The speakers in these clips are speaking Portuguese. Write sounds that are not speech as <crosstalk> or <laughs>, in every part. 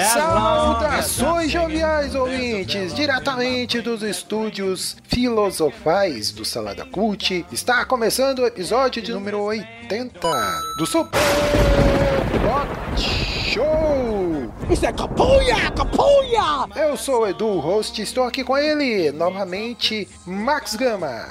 Saudações joviais ouvintes, diretamente dos estúdios filosofais do Salada Cult. Está começando o episódio de número 80 do Super Show. Isso é capunha, capunha! Eu sou o Edu, host, estou aqui com ele, novamente, Max Gama.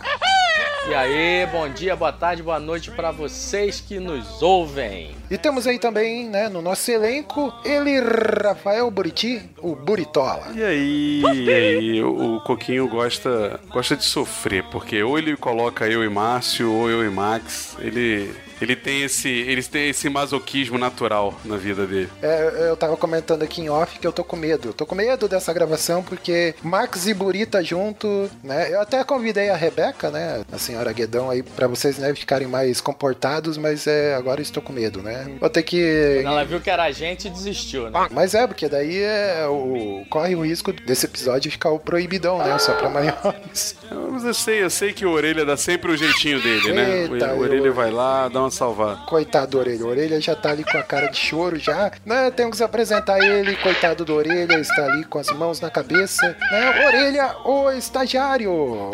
E aí, bom dia, boa tarde, boa noite para vocês que nos ouvem. E temos aí também, né, no nosso elenco, ele, Rafael Buriti, o Buritola. E aí, e aí, o o Coquinho gosta, gosta de sofrer, porque ou ele coloca eu e Márcio, ou eu e Max, ele, ele tem esse, eles têm esse masoquismo natural na vida dele. É, eu tava comentando aqui em off que eu tô com medo. Eu tô com medo dessa gravação porque Max e Burita junto, né? Eu até convidei a Rebeca, né? A senhora Guedão aí, pra vocês né, ficarem mais comportados, mas é, agora eu estou com medo, né? Vou ter que. Ela viu que era a gente, desistiu, né? Mas é, porque daí é o, corre o risco desse episódio ficar o proibidão, né? Só pra maiores. Mas eu sei, eu sei que o Orelha dá sempre o jeitinho dele, né? Eita, o Orelha eu- vai lá, dá uma salvada. Coitado do Orelha. Orelha já tá ali com a cara de choro já. Né? Temos que apresentar ele. Coitado do Orelha. Está ali com as mãos na cabeça. Né? Orelha, o estagiário.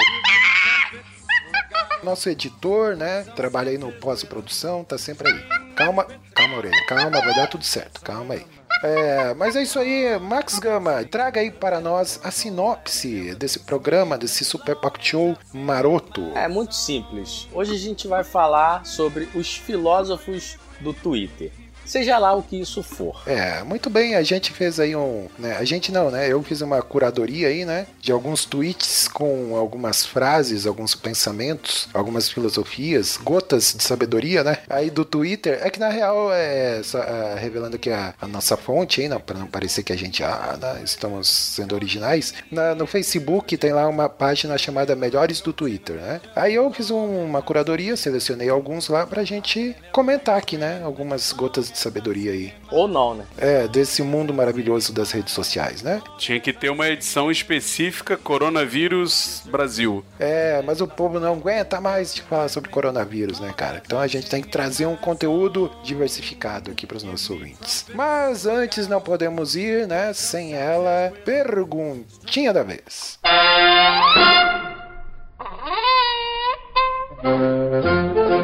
Nosso editor, né? Trabalha aí no pós-produção. Tá sempre aí. Calma, calma, Orelha. Calma, vai dar tudo certo. Calma aí. É, mas é isso aí, Max Gama, traga aí para nós a sinopse desse programa, desse Super Pocket Show maroto. É muito simples. Hoje a gente vai falar sobre os filósofos do Twitter. Seja lá o que isso for. É, muito bem, a gente fez aí um. Né, a gente não, né? Eu fiz uma curadoria aí, né? De alguns tweets com algumas frases, alguns pensamentos, algumas filosofias, gotas de sabedoria, né? Aí do Twitter. É que na real, é, só, ah, revelando aqui a, a nossa fonte aí, não, pra não parecer que a gente, ah, né, estamos sendo originais. Na- no Facebook tem lá uma página chamada Melhores do Twitter, né? Aí eu fiz um- uma curadoria, selecionei alguns lá pra gente comentar aqui, né? Algumas gotas de sabedoria aí. Ou não, né? É, desse mundo maravilhoso das redes sociais, né? Tinha que ter uma edição específica Coronavírus Brasil. É, mas o povo não aguenta mais de falar sobre coronavírus, né, cara? Então a gente tem que trazer um conteúdo diversificado aqui para os nossos ouvintes. Mas antes não podemos ir, né, sem ela, perguntinha da vez.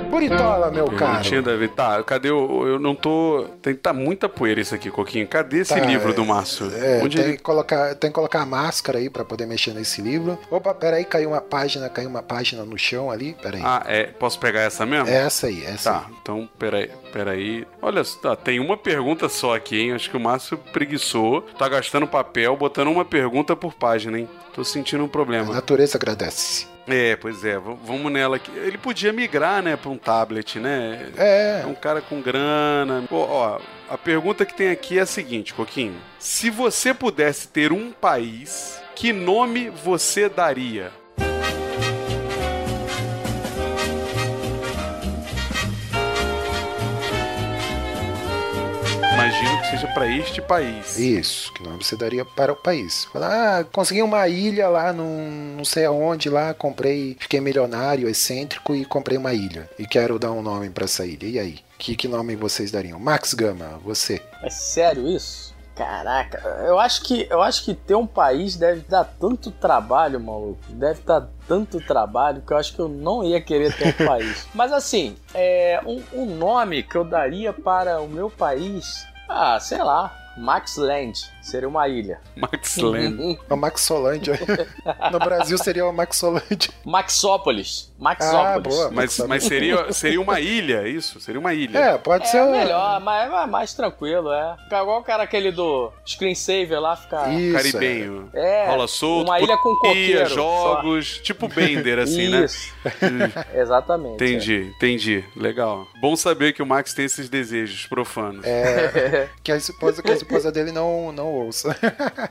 Buritola, meu Perguntinha caro. da vida. Tá, cadê o. Eu não tô. Tem que tá muita poeira isso aqui, Coquinho. Cadê esse Tá, livro do Márcio? É, Onde tem, ele. que colocar, tem que colocar a máscara aí para poder mexer nesse livro. Opa, peraí, caiu uma página, caiu uma página no chão ali, peraí. Ah, é. Posso pegar essa mesmo? É essa aí, essa Tá, aí. então, peraí, peraí. Olha, tá, tem uma pergunta só aqui, hein? Acho que o Márcio preguiçou. Tá gastando papel, botando uma pergunta por página, hein? Tô sentindo um A problema. natureza agradece. É, pois é, vamos nela aqui. Ele podia migrar, né, pra um tablet, né? É, É um cara com grana. Ó, ó, a pergunta que tem aqui é a seguinte, Coquinho. Se você pudesse ter um país, que nome você daria? Pra este país. isso, que nome você daria para o país. Falar, ah, consegui uma ilha lá, num, não sei aonde lá, comprei, fiquei milionário, excêntrico e comprei uma ilha. E quero dar um nome para essa ilha. E aí? Que, que nome vocês dariam? Max Gama, você. É sério isso? Caraca, eu acho que eu acho que ter um país deve dar tanto trabalho, maluco. Deve dar tanto trabalho que eu acho que eu não ia querer ter um <laughs> país. Mas assim, é, um, um nome que eu daria para o meu país, ah, sei lá, Max Land. Seria uma ilha. Max Land. A Maxolândia. <laughs> no Brasil seria uma Maxolândia. Maxópolis. Ah, Maxópolis. boa. Mas, mas seria, seria uma ilha, isso? Seria uma ilha. É, pode É ser. melhor, mas é mais tranquilo, é. Fica igual o cara aquele do screensaver lá, ficar. Isso, Caribenho. É, Rola solto, uma ilha com coqueiro. jogos, tipo Bender, assim, né? Isso. <laughs> Exatamente. Entendi, entendi. Legal. Bom saber que o Max tem esses desejos profanos. É, que a esposa, que a esposa dele não, não ouça.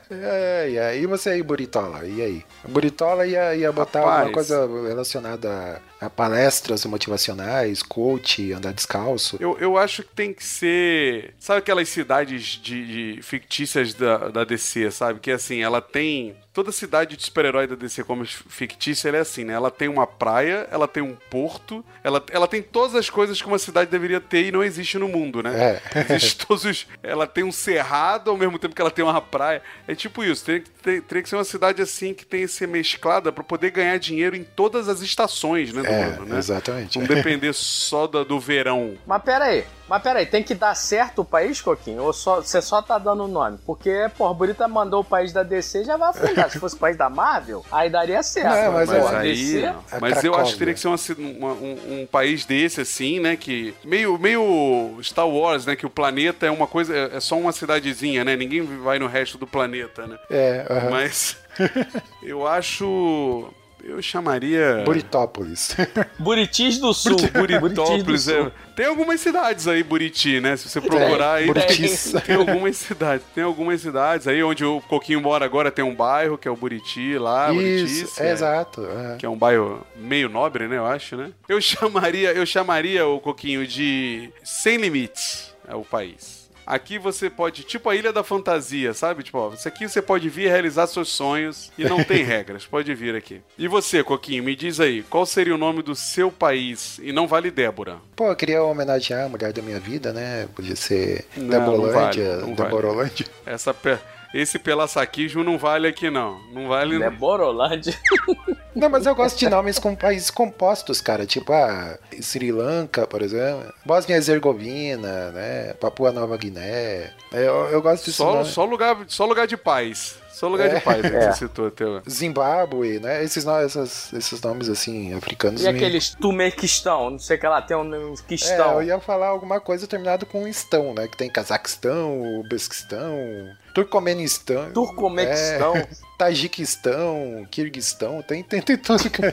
é, <laughs> é. E você aí, Buritola? E aí? Buritola ia, ia botar Rapaz. alguma coisa relacionada palestras motivacionais, coach, andar descalço. Eu, eu acho que tem que ser. Sabe aquelas cidades de, de fictícias da, da DC, sabe? Que assim, ela tem. Toda cidade de super-herói da DC como fictícia, ela é assim, né? Ela tem uma praia, ela tem um porto, ela, ela tem todas as coisas que uma cidade deveria ter e não existe no mundo, né? É. <laughs> Existe todos os. Ela tem um cerrado ao mesmo tempo que ela tem uma praia. É tipo isso. Teria que, ter- teria que ser uma cidade assim que tenha que ser mesclada pra poder ganhar dinheiro em todas as estações, né, do ano, né? exatamente. Não depender só da- do verão. Mas pera aí, mas pera aí, tem que dar certo o país, Coquinho? Ou só, você só tá dando o nome? Porque, pô, a Burita mandou o país da DC já vai afundar. Se fosse o país da Marvel, aí daria certo. Não, mas pô, é- Mas a aí. DC, Mas eu acho que teria que ser uma uma- um, um país desse, assim, né? Que. Meio, meio Star Wars, né? Que o planeta é uma coisa. É é só uma cidadezinha, né? Ninguém vai no resto do planeta, né? É. Mas. <laughs> eu acho. Eu chamaria. Buritópolis. <laughs> Buritis do Sul. Buritópolis. é. Tem algumas cidades aí, Buriti, né? Se você procurar aí. Buritis. Tem algumas cidades, tem algumas cidades aí onde o Coquinho mora agora tem um bairro que é o Buriti lá, Isso, Buritis, é, exato. aham. que é um bairro meio nobre, né, eu acho, né? Eu chamaria, eu chamaria o Coquinho de Sem Limites, é o país. Aqui você pode, tipo a Ilha da Fantasia, sabe? Tipo, ó, isso aqui você pode vir realizar seus sonhos e não tem <laughs> regras, pode vir aqui. E você, Coquinho, me diz aí, qual seria o nome do seu país? E não vale Débora. Pô, eu queria homenagear a mulher da minha vida, né? Podia ser Não, Debolândia, não vale, não Deborolândia. Essa pe- esse pelasaquismo não vale aqui não. Não vale É Borolândia. <laughs> Não, mas eu gosto de nomes com países compostos, cara. Tipo, a Sri Lanka, por exemplo. Bósnia e Herzegovina, né? Papua Nova Guiné. Eu, eu gosto disso. só, nome. só lugar, só lugar de paz. Só lugar É. de paz que É. você citou até. Zimbábue, né? Esses, essas- esses nomes, assim, africanos. E me- aqueles Tumequistão, não sei o que lá, tem um É, Quistão. eu ia falar alguma coisa terminado com estão, né? Que tem Cazaquistão, Uzbequistão, Turcomenistão. Turcomequistão. É, <laughs> Tajiquistão, Kirguistão, tem, tem, tem tudo, cara.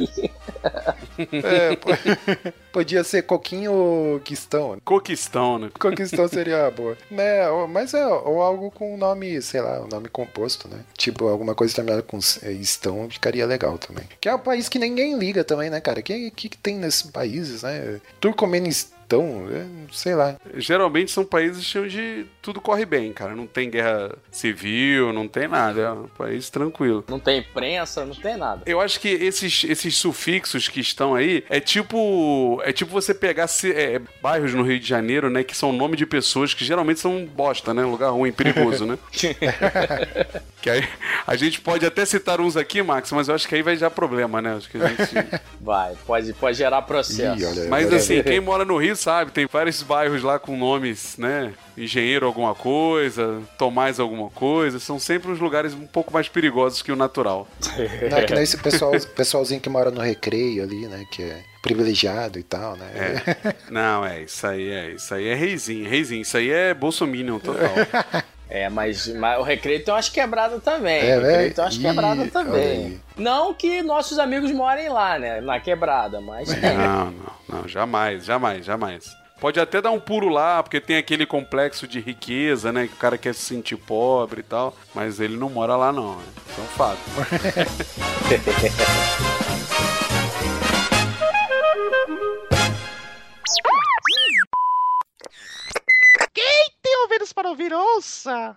É, po- <laughs> podia ser Coquinho Quistão. Coquistão, né? Coquistão seria boa. Né, ou- mas é, ou algo com nome, sei lá, um nome composto, né? Tipo, alguma coisa terminada com é, estão ficaria legal também. Que é um país que ninguém liga também, né, cara? O que, que, que tem nesses países, né? Turcomenistão, é, sei lá. Geralmente são países onde tudo corre bem, cara. Não tem guerra civil, não tem nada. É um país tranquilo. Não tem imprensa, não tem nada. Eu acho que esses, esses sufixos que estão aí é tipo. É tipo você pegar é, bairros no Rio de Janeiro, né? Que são nome de pessoas que geralmente são bosta, né? Lugar ruim, perigoso, né? <laughs> que aí a gente pode até citar uns aqui, Max, mas eu acho que aí vai dar problema, né? Acho que a gente. Vai, pode, pode gerar processo. Ih, olha, Mas olha assim, aí. quem mora no Rio sabe, tem vários bairros lá com nomes, né? Engenheiro alguma coisa, Tomás alguma coisa, são sempre uns lugares um pouco mais perigosos que o natural. <laughs> Não, é que nem esse pessoal, pessoalzinho que mora no recreio ali, né? Que é privilegiado e tal, né? É. Não, é, isso aí é, isso aí é reizinho, reizinho, isso aí é bolsominion total. <laughs> É, mas, mas o recreio tem umas quebradas também. É, o recreio né? tem umas quebradas também. Não que nossos amigos morem lá, né? Na quebrada, mas tem. Não, não, não, jamais, jamais, jamais. Pode até dar um puro lá, porque tem aquele complexo de riqueza, né? Que o cara quer se sentir pobre e tal, mas ele não mora lá não, né? Isso é um fato. <laughs> Tem ouvidos para ouvir, ouça!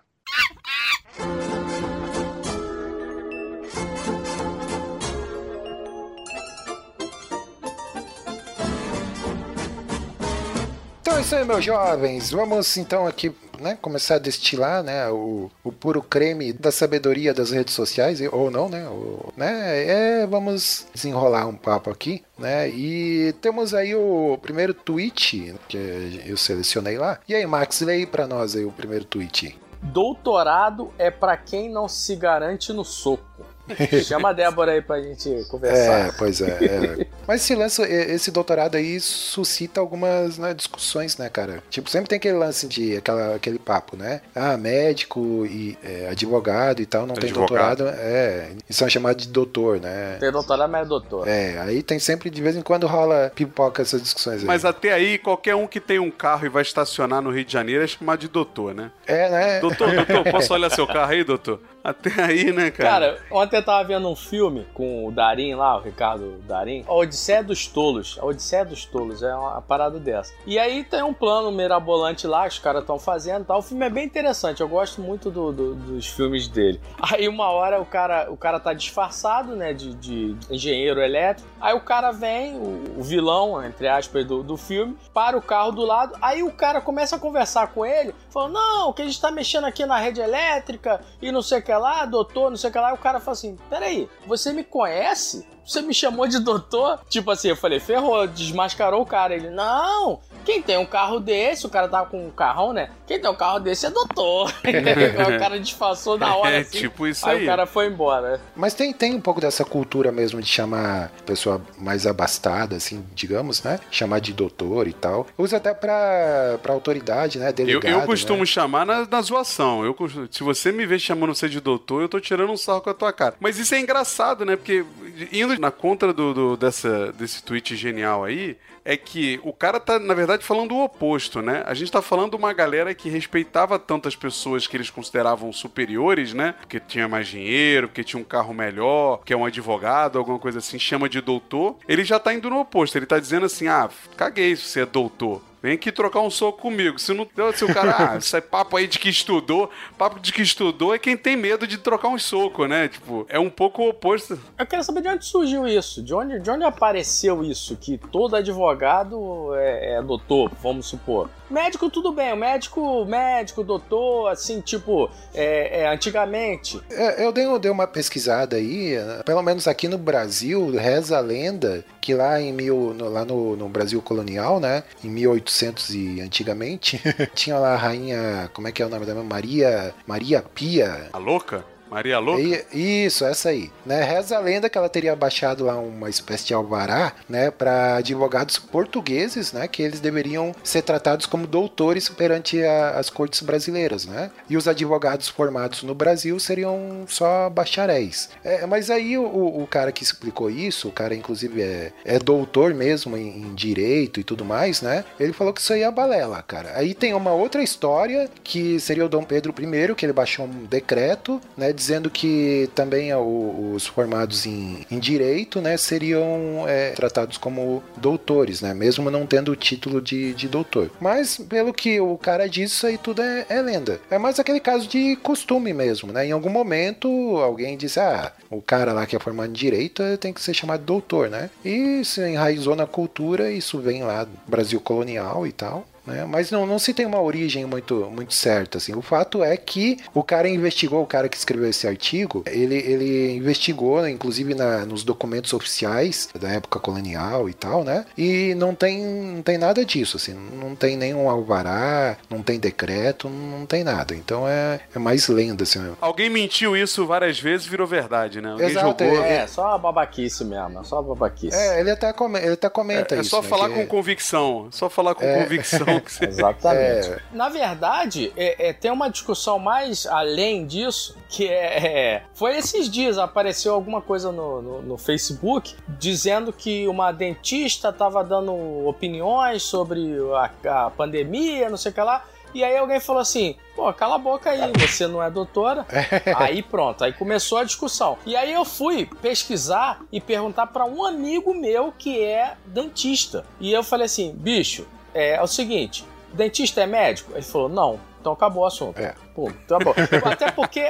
Isso aí, meus jovens. Vamos então aqui né, começar a destilar né, o, o puro creme da sabedoria das redes sociais, ou não, né? o- né é, vamos desenrolar um papo aqui, né? E temos aí o primeiro tweet que eu selecionei lá. E aí, Max, lê aí pra nós aí o primeiro tweet. Doutorado é pra quem não se garante no soco. <laughs> Chama a Débora aí pra gente conversar. É, pois é. é. Mas esse lance, esse doutorado aí suscita algumas né, discussões, né, cara? Tipo, sempre tem aquele lance de aquela, aquele papo, né? Ah, médico e é, advogado e tal, não tem Advogado. doutorado. É, e são chamados de doutor, né? Tem doutorado, mas é doutor. É, aí tem sempre, de vez em quando rola pipoca essas discussões aí. Mas até aí, qualquer um que tem um carro e vai estacionar no Rio de Janeiro é chamado de doutor, né? É, né? Doutor, doutor, posso olhar seu carro aí, doutor? Até aí, né, cara? Cara, ontem eu tava vendo um filme com o Darim lá, o Ricardo Darim. A Odisseia dos Tolos. A Odisseia dos Tolos é uma parada dessa. E aí tem um plano mirabolante lá, os caras estão fazendo e tal. O filme é bem interessante, eu gosto muito do- do- dos filmes dele. Aí uma hora o cara, o cara tá disfarçado, né, de, de engenheiro elétrico. Aí o cara vem, o, o vilão, entre aspas, do, do filme, para o carro do lado. Aí o cara começa a conversar com ele, falando: Não, que a gente tá mexendo aqui na rede elétrica e não sei o que lá, doutor, não sei o que lá. E o cara fala assim: Peraí, você me conhece? Você me chamou de doutor? Tipo assim, eu falei, ferrou, desmascarou o cara. Ele, não, quem tem um carro desse, o cara tava com um carrão, né? Quem tem um carro desse é doutor. <laughs> o cara disfarçou na hora. É assim. tipo isso aí, aí. o cara foi embora. Mas tem, tem um pouco dessa cultura mesmo de chamar pessoa mais abastada, assim, digamos, né? Chamar de doutor e tal. Usa até pra, pra autoridade, né? Eu, Delegado, eu costumo né? chamar na, na zoação. Eu, se você me vê chamando você de doutor, eu tô tirando um sarro com a tua cara. Mas isso é engraçado, né? Porque indo na contra do, do- dessa, desse tweet genial aí, é que o cara tá, na verdade, falando o oposto, né? A gente tá falando de uma galera que respeitava tantas pessoas que eles consideravam superiores, né? Porque tinha mais dinheiro, porque tinha um carro melhor, que é um advogado, alguma coisa assim, chama de doutor. Ele já tá indo no oposto. Ele tá dizendo assim: ah, caguei se você é doutor. Vem aqui trocar um soco comigo. Se, não, se o cara, ah, <laughs> isso é papo aí de que estudou, papo de que estudou é quem tem medo de trocar um soco, né? Tipo, é um pouco o oposto. Eu quero saber de onde surgiu isso, de onde, de onde apareceu isso, que todo advogado é, é doutor, vamos supor. Médico, tudo bem, o médico, médico, doutor, assim, tipo, é, é, antigamente. É, eu dei, eu dei uma pesquisada aí, pelo menos aqui no Brasil, reza a lenda que lá em mil, no- lá no, no Brasil colonial, né, em 1800 e antigamente, <laughs> tinha lá a rainha, como é que é o nome dela? Maria, Maria Pia. A louca? Maria Louca? E- isso, essa aí. Né? Reza a lenda que ela teria baixado lá uma espécie de alvará, né, para advogados portugueses, né, que eles deveriam ser tratados como doutores perante a- as cortes brasileiras, né? E os advogados formados no Brasil seriam só bacharéis. É, mas aí o, o cara que explicou isso, o cara inclusive é, é doutor mesmo em, em direito e tudo mais, né? Ele falou que isso aí é balela, cara. Aí tem uma outra história que seria o Dom Pedro I, que ele baixou um decreto, né, dizendo que também os formados em, em direito, né, seriam é, tratados como doutores, né, mesmo não tendo o título de, de doutor. Mas pelo que o cara disse, isso aí tudo é, é lenda. É mais aquele caso de costume mesmo, né? Em algum momento alguém disse, ah, o cara lá que é formado em direito eh, tem que ser chamado doutor, né? E se enraizou na cultura, isso vem lá do Brasil colonial e tal. Né? Mas não, não se tem uma origem muito, muito certa. Assim. O fato é que o cara investigou, o cara que escreveu esse artigo, ele, ele investigou, né, inclusive na, nos documentos oficiais da época colonial e tal, né? E não tem, não tem nada disso, assim. Não tem nenhum alvará, não tem decreto, não tem nada. Então é, é mais lenda, assim. Alguém mentiu isso várias vezes e virou verdade, né? Alguém Exato, jogou. É, só uma babaquice mesmo, é só uma babaquice. É, ele até, come, ele até comenta É, é isso. só né, falar com é- convicção. Só falar com convicção <laughs> você. Exatamente. É. Na verdade, é- é, tem uma discussão mais além disso, que é, é, Foi esses dias, apareceu alguma coisa no, no, no Facebook dizendo que uma dentista estava dando opiniões sobre a, a pandemia, não sei o que lá. E aí alguém falou assim, pô, cala a boca aí, você não é doutora. <laughs> aí pronto, aí começou a discussão. E aí eu fui pesquisar e perguntar para um amigo meu que é dentista. E eu falei assim, bicho, é, é o seguinte, dentista é médico? Ele falou, não. Então acabou o assunto. É. Pô, tá bom. <laughs> Até porque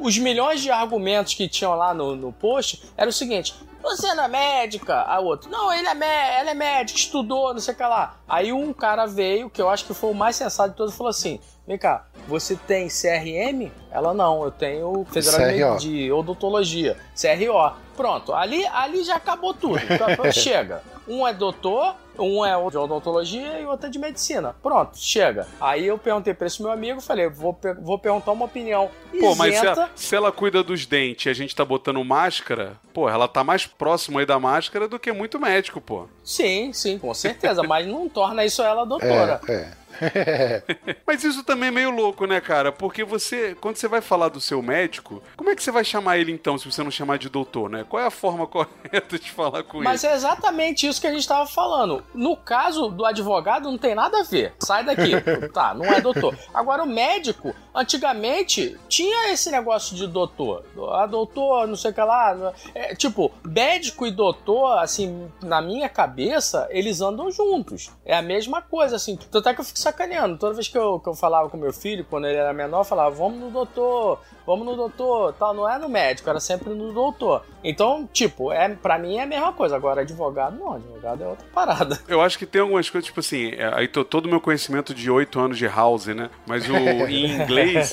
os milhões de argumentos que tinham lá no, no post era o seguinte: você não é médica? A outro, não, ele é mé ela é médica, estudou, não sei o que lá. Aí um cara veio, que eu acho que foi o mais sensato de todos, e falou assim: vem cá, você tem CRM? Ela não, eu tenho Federal CRO. de Odontologia, CRO. Pronto, ali, ali já acabou tudo. Então, <laughs> Chega. um é doutor, um é de odontologia e outro é de medicina. Pronto, chega. Aí eu perguntei pra esse meu amigo, falei, vou, vou perguntar uma opinião Pô, mas se isenta. ela, se ela cuida dos dentes e a gente tá botando máscara, pô, ela tá mais próxima aí da máscara do que muito médico, pô. Sim, sim, com certeza, mas não torna isso ela doutora. É, é. <laughs> Mas isso também é meio louco, né, cara? Porque você, quando você vai falar do seu médico, como é que você vai chamar ele então, se você não chamar de doutor, né? Qual é a forma <laughs> correta de falar com Mas ele? é exatamente isso que a gente tava falando. No caso do advogado, não tem nada a ver. Sai daqui. <laughs> tá, não é doutor. Agora, o médico, antigamente, tinha esse negócio de doutor. Ah, doutor, não sei o que lá. É, tipo, médico e doutor, assim, na minha cabeça, eles andam juntos. É a mesma coisa, assim. Tanto é que eu fico sacaneando. Toda vez que eu, que eu falava com meu filho, quando ele era menor, eu falava, vamos no doutor, vamos no doutor, tal. Não é no médico, era sempre no doutor. Então, tipo, é, pra mim é a mesma coisa. Agora, advogado, não. Advogado é outra parada. Eu acho que tem algumas coisas, tipo assim, é, aí tô, todo o meu conhecimento de oito anos de house, né? Mas o, em <laughs> inglês,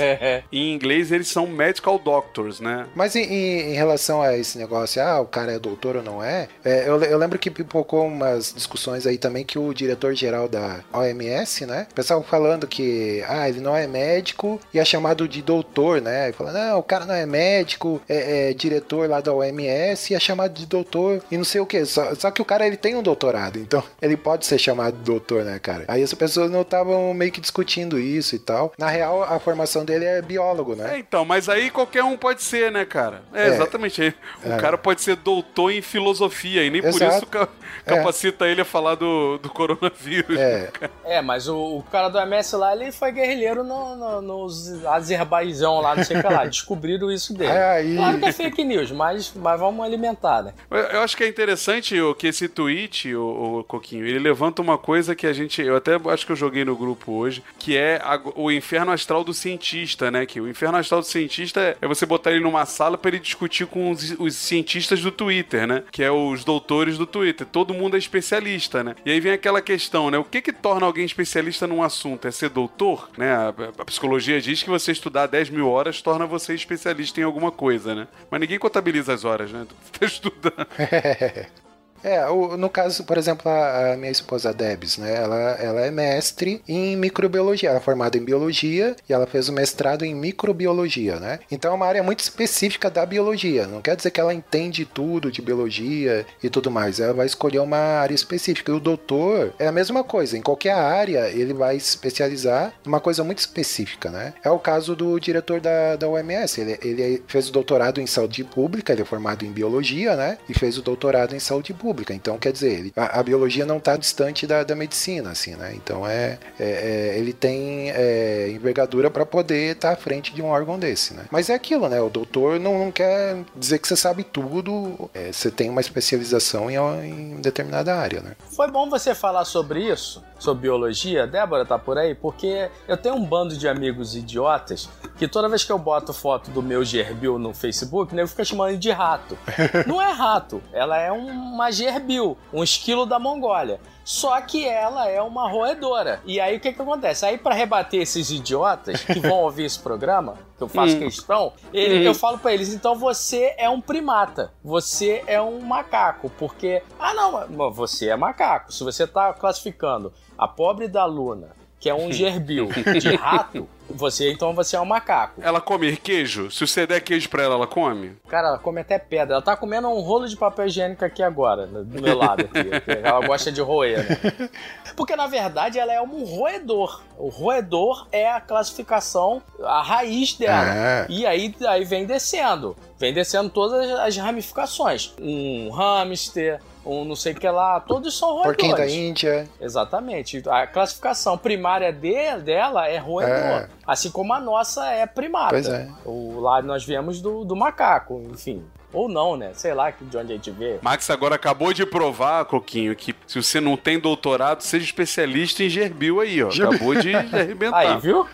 em inglês eles são medical doctors, né? Mas em, em- em relação a esse negócio, ah, o cara é doutor ou não é, é, eu, eu lembro que pipocou umas discussões aí também que o diretor-geral da OMS, né? O pessoal falando que, ah, ele não é médico e é chamado de doutor, né? Falando, não, o cara não é médico, é, é diretor lá da OMS e é chamado de doutor e não sei o que. Só, só que o cara, ele tem um doutorado, então <laughs> ele pode ser chamado de doutor, né, cara? Aí as pessoas não estavam meio que discutindo isso e tal. Na real, a formação dele é biólogo, né? É, então, mas aí qualquer um pode ser, né, cara? É, É. exatamente. Aí O É. cara pode ser doutor em filosofia e nem por Exato. isso ca- capacita ele a falar do, do coronavírus. É, É, mas o, o cara do MS lá, ele foi guerrilheiro no, no, nos Azerbaijão lá, não sei o lá. Descobriram isso dele. Aí. Claro que é fake news, mas, mas vamos alimentar, né? Eu eu acho que é interessante o, que esse tweet, o, Coquinho, ele levanta uma coisa que a gente. Eu até acho que eu joguei no grupo hoje, que é a- o inferno astral do cientista, né? Que o inferno astral do cientista é, é você botar ele numa sala para ele discutir com os, os cientistas do Twitter, né? Que é os doutores do Twitter. Todo mundo é especialista, né? E aí vem aquela questão, né? O que que torna alguém especialista num assunto? É ser doutor? Né? A, a psicologia diz que você estudar 10 mil horas torna você especialista em alguma coisa, né? Mas ninguém contabiliza as horas, né? <laughs> Tu tá estudando. <laughs> É, no caso, por exemplo, a, minha esposa Debs, né? Ela, ela é mestre em microbiologia. Ela é formada em biologia e ela fez o mestrado em microbiologia, né? Então é uma área muito específica da biologia. Não quer dizer que ela entende tudo de biologia e tudo mais. Ela vai escolher uma área específica. E o doutor é a mesma coisa. Em qualquer área, ele vai se especializar numa coisa muito específica, né? É o caso do diretor da, da OMS. Ele, ele fez o doutorado em saúde pública, ele é formado em biologia, né? E fez o doutorado em saúde pública. Então, quer dizer, a, a biologia não está distante da, da medicina, assim, né? Então, é, é- é- ele tem é, envergadura para poder estar à frente de um órgão desse, né? Mas é aquilo, né? O doutor não, não quer dizer que você sabe tudo. É, você tem uma especialização em, em determinada área, né? Foi bom você falar sobre isso, sobre biologia. Débora tá por aí? Porque eu tenho um bando de amigos idiotas que toda vez que eu boto foto do meu gerbil no Facebook, nego fica chamando de rato. <laughs> Não é rato, ela é uma gerbil, um esquilo da Mongólia. Só que ela é uma roedora. E aí o que que acontece? Aí pra rebater esses idiotas que vão ouvir esse programa, que eu faço Hum. questão, ele- eu falo pra eles, então você é um primata, você é um macaco, porque ah não, você é macaco. Se você tá classificando a pobre da Luna, que é um <laughs> gerbil de rato, você então você é um macaco. Ela come queijo? Se você der queijo pra ela, ela come? Cara, ela come até pedra. Ela tá comendo um rolo de papel higiênico aqui agora, do meu lado aqui. <laughs> Ela gosta de roer, né? Porque na verdade ela é um roedor. O roedor é a classificação, a raiz dela. Ah. E aí, aí vem descendo. Vem descendo todas as ramificações. Um hamster, um não sei o que lá, todos são roedores. Porquinho da Índia. Exatamente. A classificação primária de- dela é roedor. É. Assim como a nossa é primata. Pois é. O, lá nós viemos do, do macaco, enfim. Ou não, né? Sei lá de onde a gente vê. Max agora acabou de provar, Coquinho, que se você não tem doutorado, seja especialista em gerbil aí, ó. Acabou de <laughs> arrebentar. Aí, viu?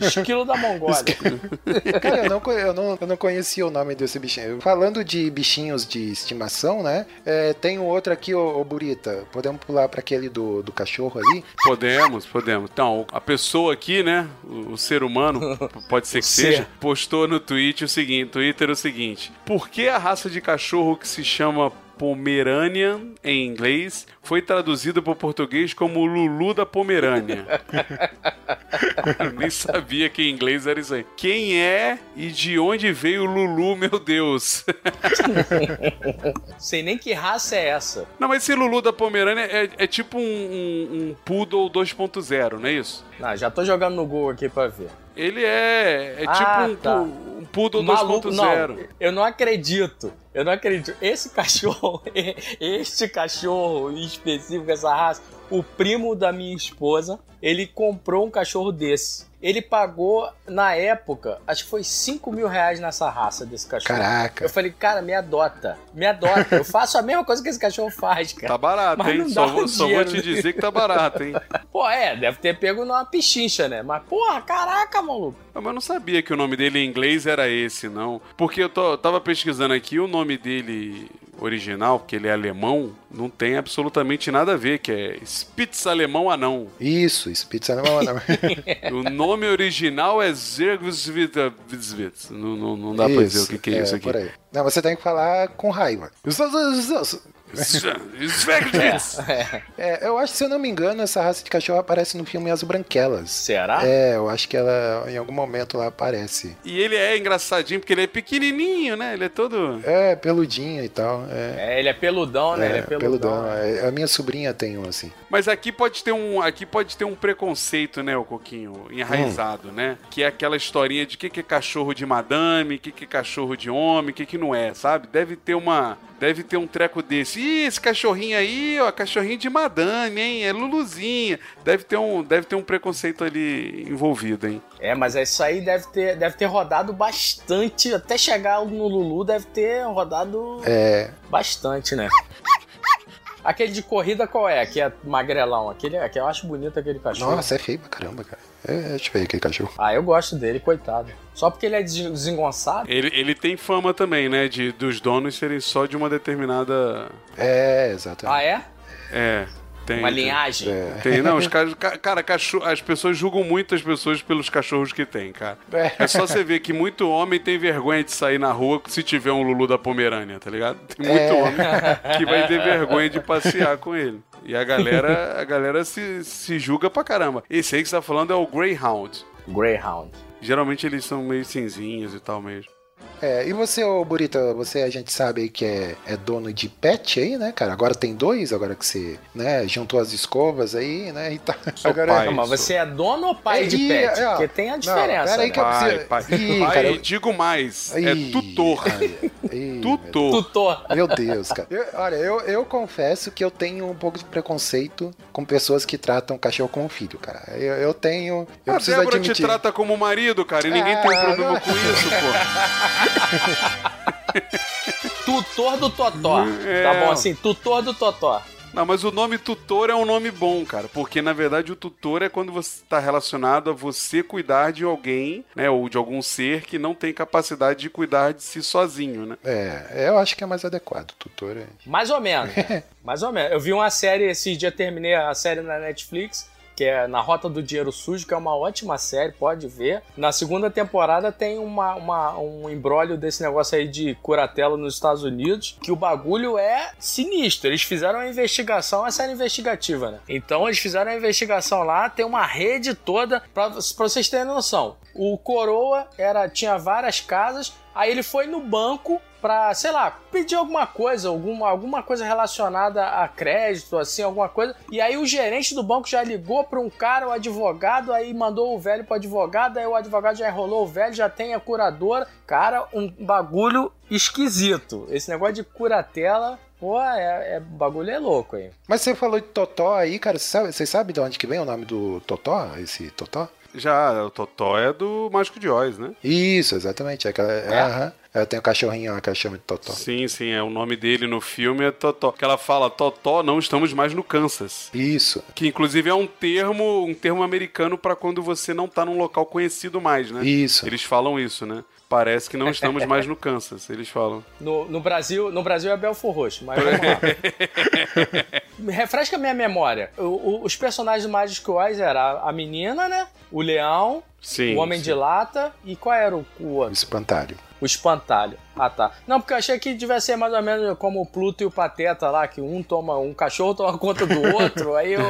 Esquilo da Mongólia. Cara, eu não, eu, não, eu não conhecia o nome desse bichinho. Falando de bichinhos de estimação, né? É, tem um outro aqui, ô, ô Burita. Podemos pular para aquele do, do cachorro ali? Podemos, podemos. Então, a pessoa aqui, né, o, o ser humano, pode ser que <laughs> ser. seja, postou no Twitter o seguinte, Twitter o seguinte: Por que a raça de cachorro que se chama Pomeranian, em inglês, foi traduzido para o português como Lulu da Pomerânia. Eu <laughs> nem sabia que em inglês era isso aí. Quem é e de onde veio o Lulu, meu Deus? <laughs> Sei nem que raça é essa. Não, mas esse Lulu da Pomerânia é, é tipo um, um, um Poodle 2.0, não é isso? Não, já tô jogando no Google aqui pra ver. Ele é, é Ah, tipo um, tá. um Poodle Maluco, 2.0. não, eu não acredito. Eu não acredito. Esse cachorro, <laughs> este cachorro em específico, essa raça, o primo da minha esposa, ele comprou um cachorro desse. Ele pagou, na época, acho que foi 5 mil reais nessa raça desse cachorro. Caraca. Eu falei, cara, me adota. Me adota. Eu faço a mesma coisa que esse cachorro faz, cara. Tá barato, Mas hein? não Só dá vou, um só vou te né? dizer que tá barato, hein? <laughs> Pô, é, deve ter pego numa pichincha, né? Mas, porra, caraca, maluco. Mas eu não sabia que o nome dele em inglês era esse, não. Porque eu tô- tava pesquisando aqui, o nome dele original, porque ele é alemão, não tem absolutamente nada a ver, que é Spitz alemão anão. Isso, isso, pizza não é não. <laughs> O nome original é Zergwitz. Não, não, não dá pra dizer o que, que é, isso aqui. Não, você tem que falar com raiva. Zergwitz. <laughs> É, eu acho que, se eu não me engano, essa raça de cachorro aparece no filme As Branquelas. Será? É, eu acho que ela, em algum momento, lá aparece. E ele é engraçadinho porque ele é pequenininho, né? Ele é todo... É, peludinha e tal. É, É, ele é peludão, né? ele é é, peludão. peludão. É, A minha sobrinha tem um assim. Mas aqui pode ter um, aqui pode ter um preconceito, né, o Coquinho, enraizado, Hum. né? Que é aquela historinha de o que, que é cachorro de madame, o que, que é cachorro de homem, o que, que não é, sabe? Deve ter uma. Deve ter um treco desse. Ih, esse cachorrinho aí, ó, cachorrinho de madame, hein? É Luluzinha. Deve ter um, deve ter um preconceito ali envolvido, hein? É, mas isso aí deve ter, deve ter rodado bastante. Até chegar no Lulu, deve ter rodado É, bastante, né? Aquele de corrida qual é? Que é magrelão. Aquele, aquele, eu acho bonito aquele cachorro. nossa, é feio pra caramba, cara. É, eu ver aquele cachorro. Ah, eu gosto dele, coitado. Só porque ele é des- desengonçado? Ele, ele tem fama também, né? De, dos donos serem só de uma determinada. É, exatamente. Ah, é? É. Tem, Uma tem. linhagem? É. Tem, não, os caras, ca- cara, cachorro, as pessoas julgam muito as pessoas pelos cachorros que tem, cara. É. É só você ver que muito homem tem vergonha de sair na rua se tiver um Lulu da Pomerânia, tá ligado? Tem muito É. homem que vai ter vergonha de passear com ele. E a galera, a galera se, se julga pra caramba. Esse aí que você tá falando é o Greyhound. Greyhound. Geralmente eles são meio cinzinhos e tal mesmo. É, e você, ô Burita, você a gente sabe aí que é, é dono de pet aí, né, cara? Agora tem dois, agora que você, né, juntou as escovas aí, né, e tá. Sou agora pai. Não, mas você é dono ou pai de Ih, pet? é, ó. Porque tem a Não, diferença. pera aí né? que eu Pai, preciso- pai. Ih, Pai, cara, eu- digo mais, é Ih, tutor. ai, ih, <laughs> Tutor. Tutor. Meu Deus, cara. Eu- olha, eu, eu confesso que eu tenho um pouco de preconceito com pessoas que tratam cachorro como filho, cara. Eu, eu tenho. Eu a preciso Débora admitir. te trata como marido, cara, e ninguém tem Ah, problema não. com isso, pô. <laughs> <laughs> Tutor do Totó. É. Tá bom assim? Tutor do Totó. Não, mas o nome tutor é um nome bom, cara, porque na verdade o tutor é quando você está relacionado a você cuidar de alguém, né, ou de algum ser que não tem capacidade de cuidar de si sozinho, né? É, eu acho que é mais adequado, tutor. É... Mais ou menos. <laughs> Mais ou menos. Eu vi uma série, esse dia terminei a série na Netflix, que é Na Rota do Dinheiro Sujo, que é uma ótima série, pode ver. Na segunda temporada tem uma, uma- um embrólio desse negócio aí de curatela nos Estados Unidos, que o bagulho é sinistro. Eles fizeram uma investigação, uma série investigativa, né? Então eles fizeram a investigação lá, tem uma rede toda, pra, pra vocês terem noção. O Coroa era, tinha várias casas, aí ele foi no banco pra, sei lá, pedir alguma coisa, alguma, alguma coisa relacionada a crédito, assim, alguma coisa. E aí o gerente do banco já ligou pra um cara, o advogado, aí mandou o velho pro advogado, aí o advogado já enrolou o velho, já tem a curadora. Cara, um bagulho esquisito. Esse negócio de curatela, pô, é, é bagulho é louco aí. Mas você falou de Totó aí, cara. Você sabe, você sabe de onde que vem o nome do Totó? Esse Totó? Já o Totó é do Mágico de Oz, né? Isso, exatamente. É aquela, é? aham. É, tem o cachorrinho lá que ela chama de Totó. Sim, sim, é o nome dele no filme é Totó. Que ela fala, Totó, não estamos mais no Kansas. Isso. Que inclusive é um termo, um termo americano pra quando você não tá num local conhecido mais, né? Isso. Eles falam isso, né? Parece que não estamos mais no Kansas, eles falam. No, no Brasil, no Brasil é Belfor Roxo, mas vamos lá. <laughs> Refresca a minha memória. O- o- os personagens do Magic Oz era a, menina, né? o leão, Sim. o homem sim. de lata e qual era o, o O outro? espantalho. O espantalho. Ah, tá. Não, porque eu achei que devia ser mais ou menos como o Pluto e o Pateta lá, que um toma, um cachorro toma conta do <laughs> outro, aí eu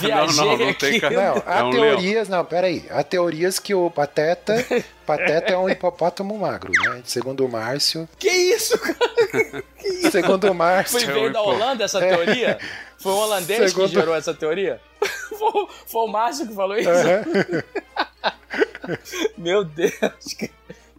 viajei não, não aqui. tem Não, há É um teorias, não, peraí. Há teorias que o Pateta, <laughs> Pateta é um hipopótamo magro, né? Segundo o Márcio. Que isso, cara? Segundo o Foi Márcio. É veio da Holanda essa teoria? Foi um holandês Segundo- que gerou essa teoria? <laughs> Foi, foi o Márcio que falou isso? Aham. Meu Deus. que-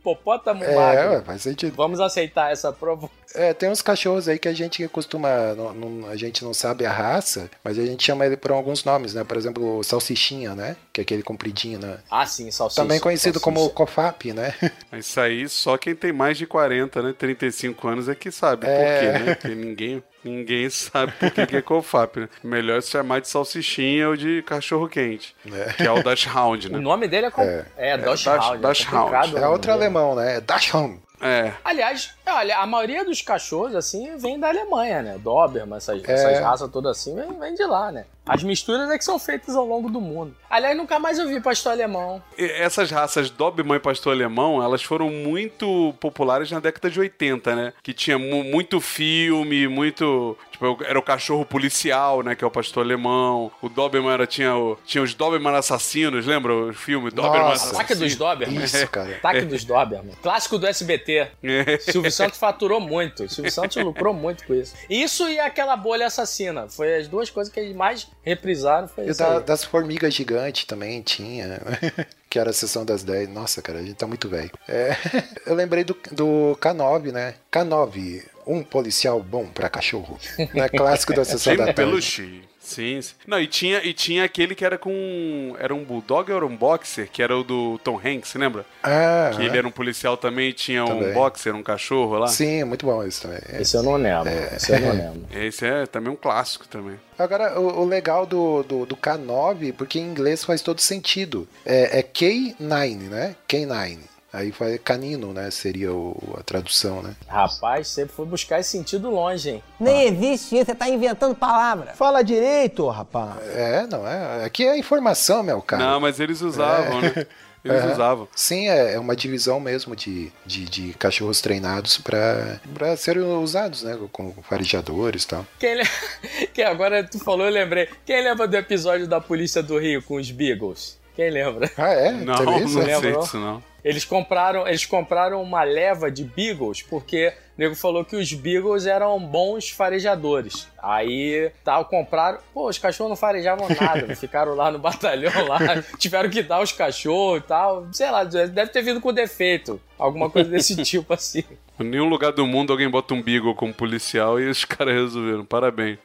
Hipopótamo É, magro. faz sentido. Vamos aceitar essa prova. É, tem uns cachorros aí que a gente costuma. não- não- a gente não sabe a raça, mas a gente chama ele por alguns nomes, né? Por exemplo, o salsichinha, né? Que é aquele compridinho, né? Ah, sim, salsicha. Também conhecido salsicha. como COFAP, né? <laughs> Isso aí só quem tem mais de 40, né? 35 anos é que sabe É. por quê, né? Porque ninguém, ninguém sabe por que que é COFAP, né? Melhor se chamar de salsichinha ou de cachorro-quente, É. que é o Dash Hound, O né? nome dele é. Com... É, é, Dash Dash- Hound. Dash complicado Hound. o É outro alemão, né? É Dachshund. É. Aliás, olha, a maioria dos cachorros, assim, vem da Alemanha, né? Doberman, essas, É. essas raças todas assim, vem, vem de lá, né? As misturas é que são feitas ao longo do mundo. Aliás, nunca mais eu vi pastor alemão. E Essas raças Doberman e Pastor Alemão, elas foram muito populares na década de 80, né? Que tinha mu- muito filme, muito... Tipo, era o cachorro policial, né? Que é o Pastor Alemão. O Doberman era, tinha, o, tinha os Doberman assassinos, lembra o filme? Doberman Nossa. Ataque dos Doberman. Isso, cara. Ataque dos Doberman. Clássico do SBT. <laughs> É. Silvio Santos faturou muito. Silvio Santos lucrou muito com isso. Isso e aquela bolha assassina. Foi as duas coisas que eles mais reprisaram. Foi E isso da- das formigas gigantes também tinha, <laughs> que era a sessão das 10. Nossa, cara, a gente tá muito velho. É, <laughs> eu lembrei do, do K9, né? K9, um policial bom pra cachorro. Né? Clássico da sessão da tarde. Belushi. Sim, sim. Não, e tinha, e tinha aquele que era com. Era um bulldog ou era um boxer? Que era o do Tom Hanks, lembra? Ah, Que ele era um policial também e tinha um Também. boxer, um cachorro lá. sim, muito bom isso também. É. Esse eu não lembro. Esse eu não lembro. <laughs> Esse é também um clássico também. Agora, o, o legal do, do, do K9, porque em inglês faz todo sentido. É, é K9, né? K9. Aí faz canino, né? Seria o- a tradução, né? Rapaz, sempre foi buscar esse sentido longe, hein? Nem existe isso, você tá inventando palavra. Fala direito, rapaz. É, não é? Aqui é informação, meu cara. Não, mas eles usavam, né? Eles É. usavam. Sim, é é uma divisão mesmo de, de, de cachorros treinados para serem usados, né? Com farejadores e tal. Quem, le... <laughs> Quem agora tu falou, eu lembrei. Quem lembra do episódio da Polícia do Rio com os Beagles? Quem lembra? Ah, é? Não, não isso? lembro, não. disso não. Eles compraram, eles compraram uma leva de Beagles porque o nego falou que os Beagles eram bons farejadores. Aí tal, compraram. Pô, os cachorros não farejavam nada, <laughs> ficaram lá no batalhão lá, <laughs> tiveram que dar os cachorros e tal. Sei lá, deve ter vindo com defeito. Alguma coisa desse <laughs> tipo assim. Em nenhum lugar do mundo alguém bota um beagle como policial e os caras resolveram. Parabéns.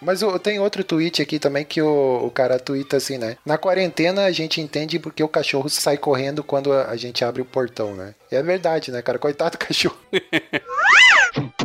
Mas tem outro tweet aqui também que o, o cara twitta assim, né? Na quarentena a gente entende porque o cachorro sai correndo quando a, a gente abre o portão, né? E é verdade, né, cara? Coitado do cachorro. <laughs>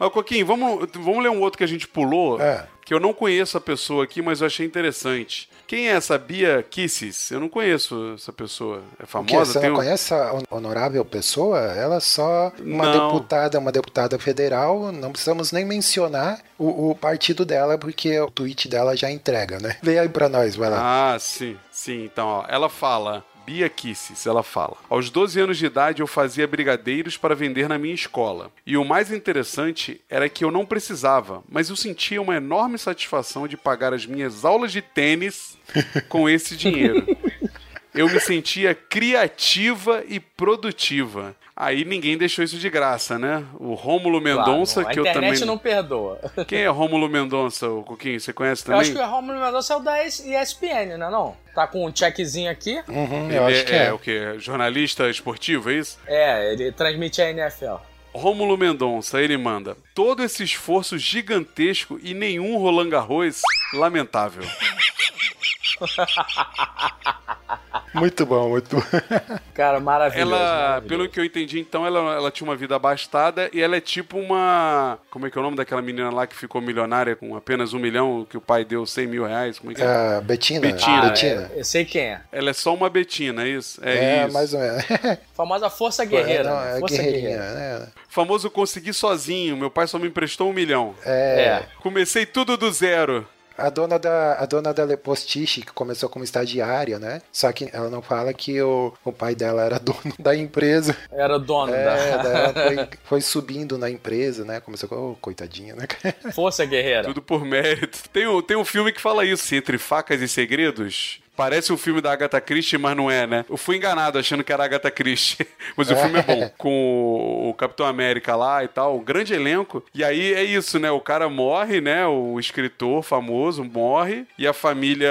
Ó, Coquinho, vamos, vamos ler um outro que a gente pulou, É. que eu não conheço a pessoa aqui, mas eu achei interessante. Quem é essa Bia Kisses? Eu não conheço essa pessoa. É famosa? Você não um- conhece a hon- honorável pessoa? Ela é só uma Não. deputada, uma deputada federal. Não precisamos nem mencionar o, o partido dela, porque o tweet dela já entrega, né? Vem aí pra nós, vai lá. Ah, sim, sim. Então, ó, ela fala. Bia Kisses, ela fala. Aos 12 anos de idade eu fazia brigadeiros para vender na minha escola. E o mais interessante era que eu não precisava, mas eu sentia uma enorme satisfação de pagar as minhas aulas de tênis <laughs> com esse dinheiro. Eu me sentia criativa e produtiva. Aí ninguém deixou isso de graça, né? O Rômulo Mendonça, Claro, que a eu internet também. não perdoa. Quem é Rômulo Mendonça, o Coquinho? Você conhece Eu também? acho que o Romulo Mendonça é o da ESPN, não é não? Tá com um checkzinho aqui. Uhum, Ele eu acho é, que é. é o quê? Jornalista esportivo, é isso? É, ele transmite a NFL. Rômulo Mendonça, ele manda. Todo esse esforço gigantesco e nenhum Roland Garros, lamentável. <laughs> Muito bom, muito bom. <laughs> Cara, maravilhoso. Ela, maravilhoso. pelo que eu entendi, então, ela, ela tinha uma vida abastada e ela é tipo uma. Como é que é o nome daquela menina lá que ficou milionária com apenas um milhão, que o pai deu 100 mil reais? Como é que é? Ah, Betina. Betina. Ah, Betina. é, eu sei quem é. Ela é só uma Betina, é isso? É, É, isso. mais ou menos. <laughs> Famosa Força Guerreira. Não, é Força guerreirinha, Guerreira. né? Famoso consegui sozinho, meu pai só me emprestou um milhão. É. É. Comecei tudo do zero. A dona da a dona da Lepostiche, que começou como estagiária, né? Só que ela não fala que o, o pai dela era <laughs> dono da empresa. Era dono É, da ela foi, <laughs> foi subindo na empresa, né? Começou com, oh, coitadinha, né? Força Guerreira. Tudo por mérito. Tem, um- tem um filme que fala isso, Entre Facas e Segredos. Parece um filme da Agatha Christie, mas não é, né? Eu fui enganado achando que era Agatha Christie. <laughs> Mas o filme é bom. Com o Capitão América lá e tal, um grande elenco. E aí é isso, né? O cara morre, né? O escritor famoso morre. E a família,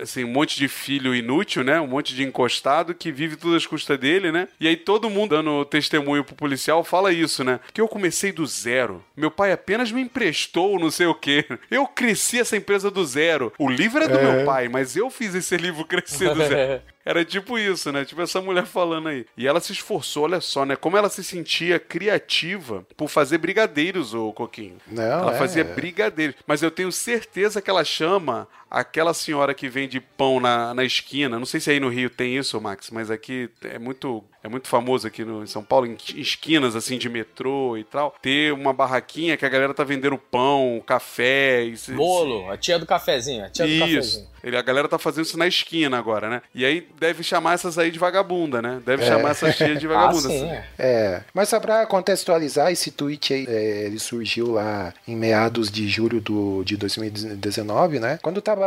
assim, um monte de filho inútil, né? Um monte de encostado que vive tudo às custas dele, né? E aí todo mundo dando testemunho pro policial fala isso, né? Que eu comecei do zero. Meu pai apenas me emprestou não sei o quê. Eu cresci essa empresa do zero. O livro é do meu pai, mas eu fiz esse livro crescer do zero. <laughs> Era tipo isso, né? Tipo essa mulher falando aí. E ela se esforçou, olha só, né? Como ela se sentia criativa por fazer brigadeiros, ô Coquinho. Não, ela é. fazia brigadeiros. Mas eu tenho certeza que ela chama aquela senhora que vende pão na, na esquina. Não sei se aí no Rio tem isso, Max, mas aqui é muito, é muito famoso aqui no, em São Paulo, em esquinas assim de metrô e tal. Ter uma barraquinha que a galera tá vendendo pão, café. E, Bolo, a tia do cafezinho, a tia do isso. cafezinho. Ele, a galera tá fazendo isso na esquina agora, né? E aí deve chamar essas aí de vagabunda, né? Deve chamar essas tias de <laughs> Ah, vagabunda. sim. assim. é. É, mas só pra contextualizar, esse tweet aí, é, ele surgiu lá em meados de julho do, de 2019, né? Quando tava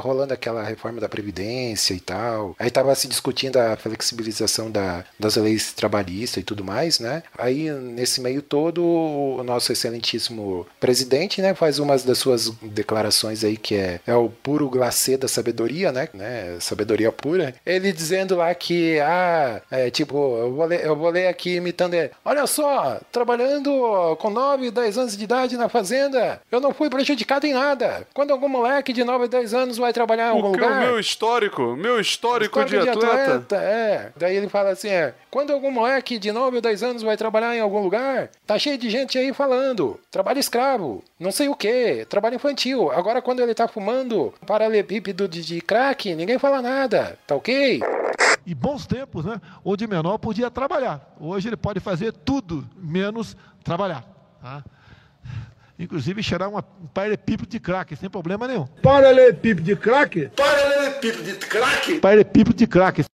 rolando aquela reforma da Previdência e tal, aí tava se discutindo a flexibilização da, das leis trabalhistas e tudo mais, né? Aí, nesse meio todo, o nosso excelentíssimo presidente, né, faz umas das suas declarações aí, que é, é o puro glacê da sabedoria, né? né? Sabedoria pura. Ele dizendo lá que, ah, é, tipo, eu vou, ler, eu vou ler aqui imitando ele. Olha só, trabalhando com 9, 10 anos de idade na fazenda, eu não fui prejudicado em nada. Quando algum moleque de 9, 10 anos vai trabalhar em algum Porque o lugar... meu histórico, meu histórico, Histórico de, atleta. É. Daí ele fala assim: é, quando algum moleque de 9 ou 10 anos vai trabalhar em algum lugar, tá cheio de gente aí falando: trabalho escravo, não sei o que, trabalho infantil. Agora, quando ele tá fumando paralelepípedo de, de crack, ninguém fala nada, tá ok? e bons tempos, né? Onde menor podia trabalhar. Hoje ele pode fazer tudo menos trabalhar. Tá? Inclusive cheirar uma, um paralelepípedo de crack, sem problema nenhum. Paralelepípedo de crack? Paralelepípedo de crack? Paralelepípedo de crack.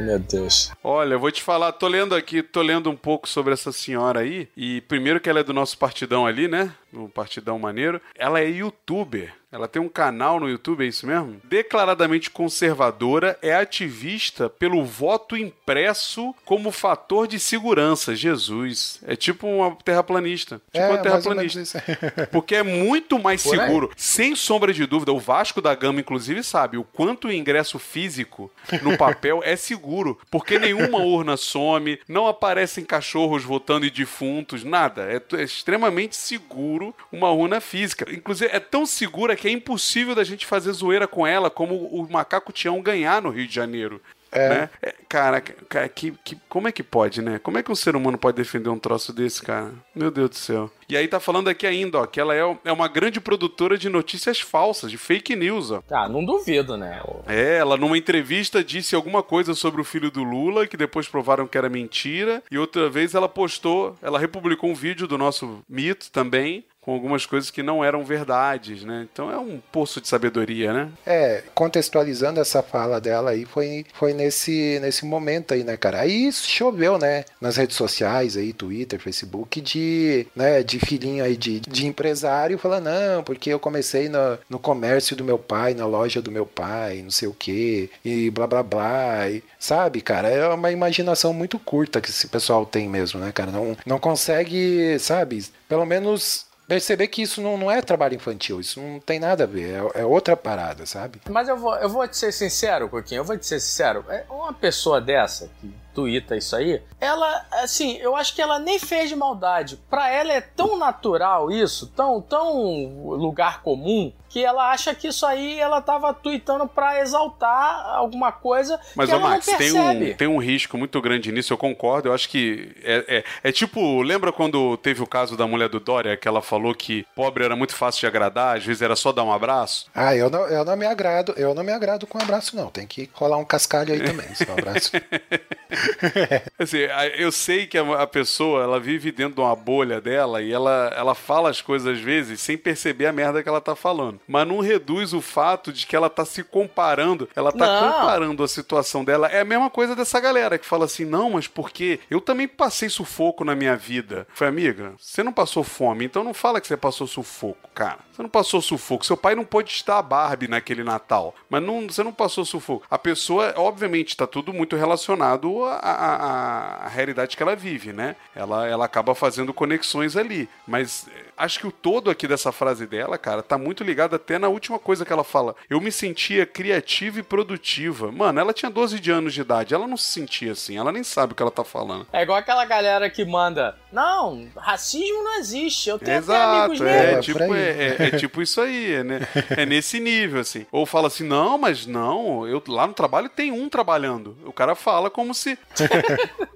Meu Deus. Olha, eu vou te falar, tô lendo aqui, tô lendo um pouco sobre essa senhora aí. E primeiro que ela é do nosso partidão ali, né? No Partidão Maneiro. Ela é youtuber. Ela tem um canal no YouTube, é isso mesmo? Declaradamente conservadora, é ativista pelo voto impresso como fator de segurança. Jesus. É tipo uma terraplanista. Tipo uma é, menos terraplanista. <laughs> Porque é muito mais Por aí. seguro. Sem sombra de dúvida, o Vasco da Gama, inclusive, sabe o quanto o ingresso físico no papel é seguro. Porque nenhuma urna some, não aparecem cachorros votando e defuntos, nada. É, é extremamente seguro uma urna física. Inclusive, é tão segura que é impossível da gente fazer zoeira com ela como o Macaco Tião ganhar no Rio de Janeiro. né? É, cara, cara que, que- como é que pode, né? Como é que um ser humano pode defender um troço desse, cara? Meu Deus do céu. E aí tá falando aqui ainda, ó, que ela é, é uma grande produtora de notícias falsas, de fake news, ó. Ah, não duvido, né? É, ela numa entrevista disse alguma coisa sobre o filho do Lula, que depois provaram que era mentira, e outra vez ela postou, ela republicou um vídeo do nosso mito também, com algumas coisas que não eram verdades, né? Então é um poço de sabedoria, né? É, contextualizando essa fala dela aí, foi, foi nesse, nesse momento aí, né, cara? Aí choveu, né, nas redes sociais aí, Twitter, Facebook, de, né, de filhinho aí de, de empresário falando, não, porque eu comecei no, no comércio do meu pai, na loja do meu pai, não sei o que, e blá blá blá, e, sabe, cara? É uma imaginação muito curta que esse pessoal tem mesmo, né, cara? Não, não consegue, sabe, pelo menos perceber que isso não, não é trabalho infantil, isso não tem nada a ver, é, é outra parada, sabe? Mas eu vou, eu vou te ser sincero, Coquinho, eu vou te ser sincero. É uma pessoa dessa que tuita isso aí, ela, assim, eu acho que ela nem fez de maldade. Pra ela é tão natural isso, tão, tão lugar comum, que ela acha que isso aí ela tava tweetando pra exaltar alguma coisa Mas, que ô ela Max, não tem percebe. um, tem um risco muito grande nisso, eu concordo. Eu acho que é, é, é tipo, lembra quando teve o caso da mulher do Dória, que ela falou que pobre era muito fácil de agradar, às vezes era só dar um abraço? Ah, eu não, eu não me agrado, eu não me agrado com abraço, não. Tem que rolar um cascalho aí também, esse abraço. <laughs> <laughs> Assim, eu sei que a pessoa, ela vive dentro de uma bolha dela e ela, ela fala as coisas às vezes sem perceber a merda que ela tá falando. Mas não reduz o fato de que ela tá se comparando, ela tá Não. comparando a situação dela. É a mesma coisa dessa galera que fala assim: não, mas porque eu também passei sufoco na minha vida. Foi, amiga, você não passou fome, então não fala que você passou sufoco, cara. Você não passou sufoco. Seu pai não pôde estar a Barbie naquele Natal, mas não, você não passou sufoco. A pessoa, obviamente, está tudo muito relacionado à, à- à realidade que ela vive, né? Ela, ela acaba fazendo conexões ali. Mas eh, acho que o todo aqui dessa frase dela, cara, tá muito ligado até na última coisa que ela fala. Eu me sentia criativa e produtiva. Mano, ela tinha 12 de anos de idade. Ela não se sentia assim. Ela nem sabe o que ela tá falando. É igual aquela galera que manda. Não, racismo não existe. Eu tenho até amigos Exato, é, negros. tipo, é, é- é tipo isso aí, é, né? É nesse nível, assim. Ou fala assim, não, mas não, eu lá no trabalho tem um trabalhando. O cara fala como se. <laughs>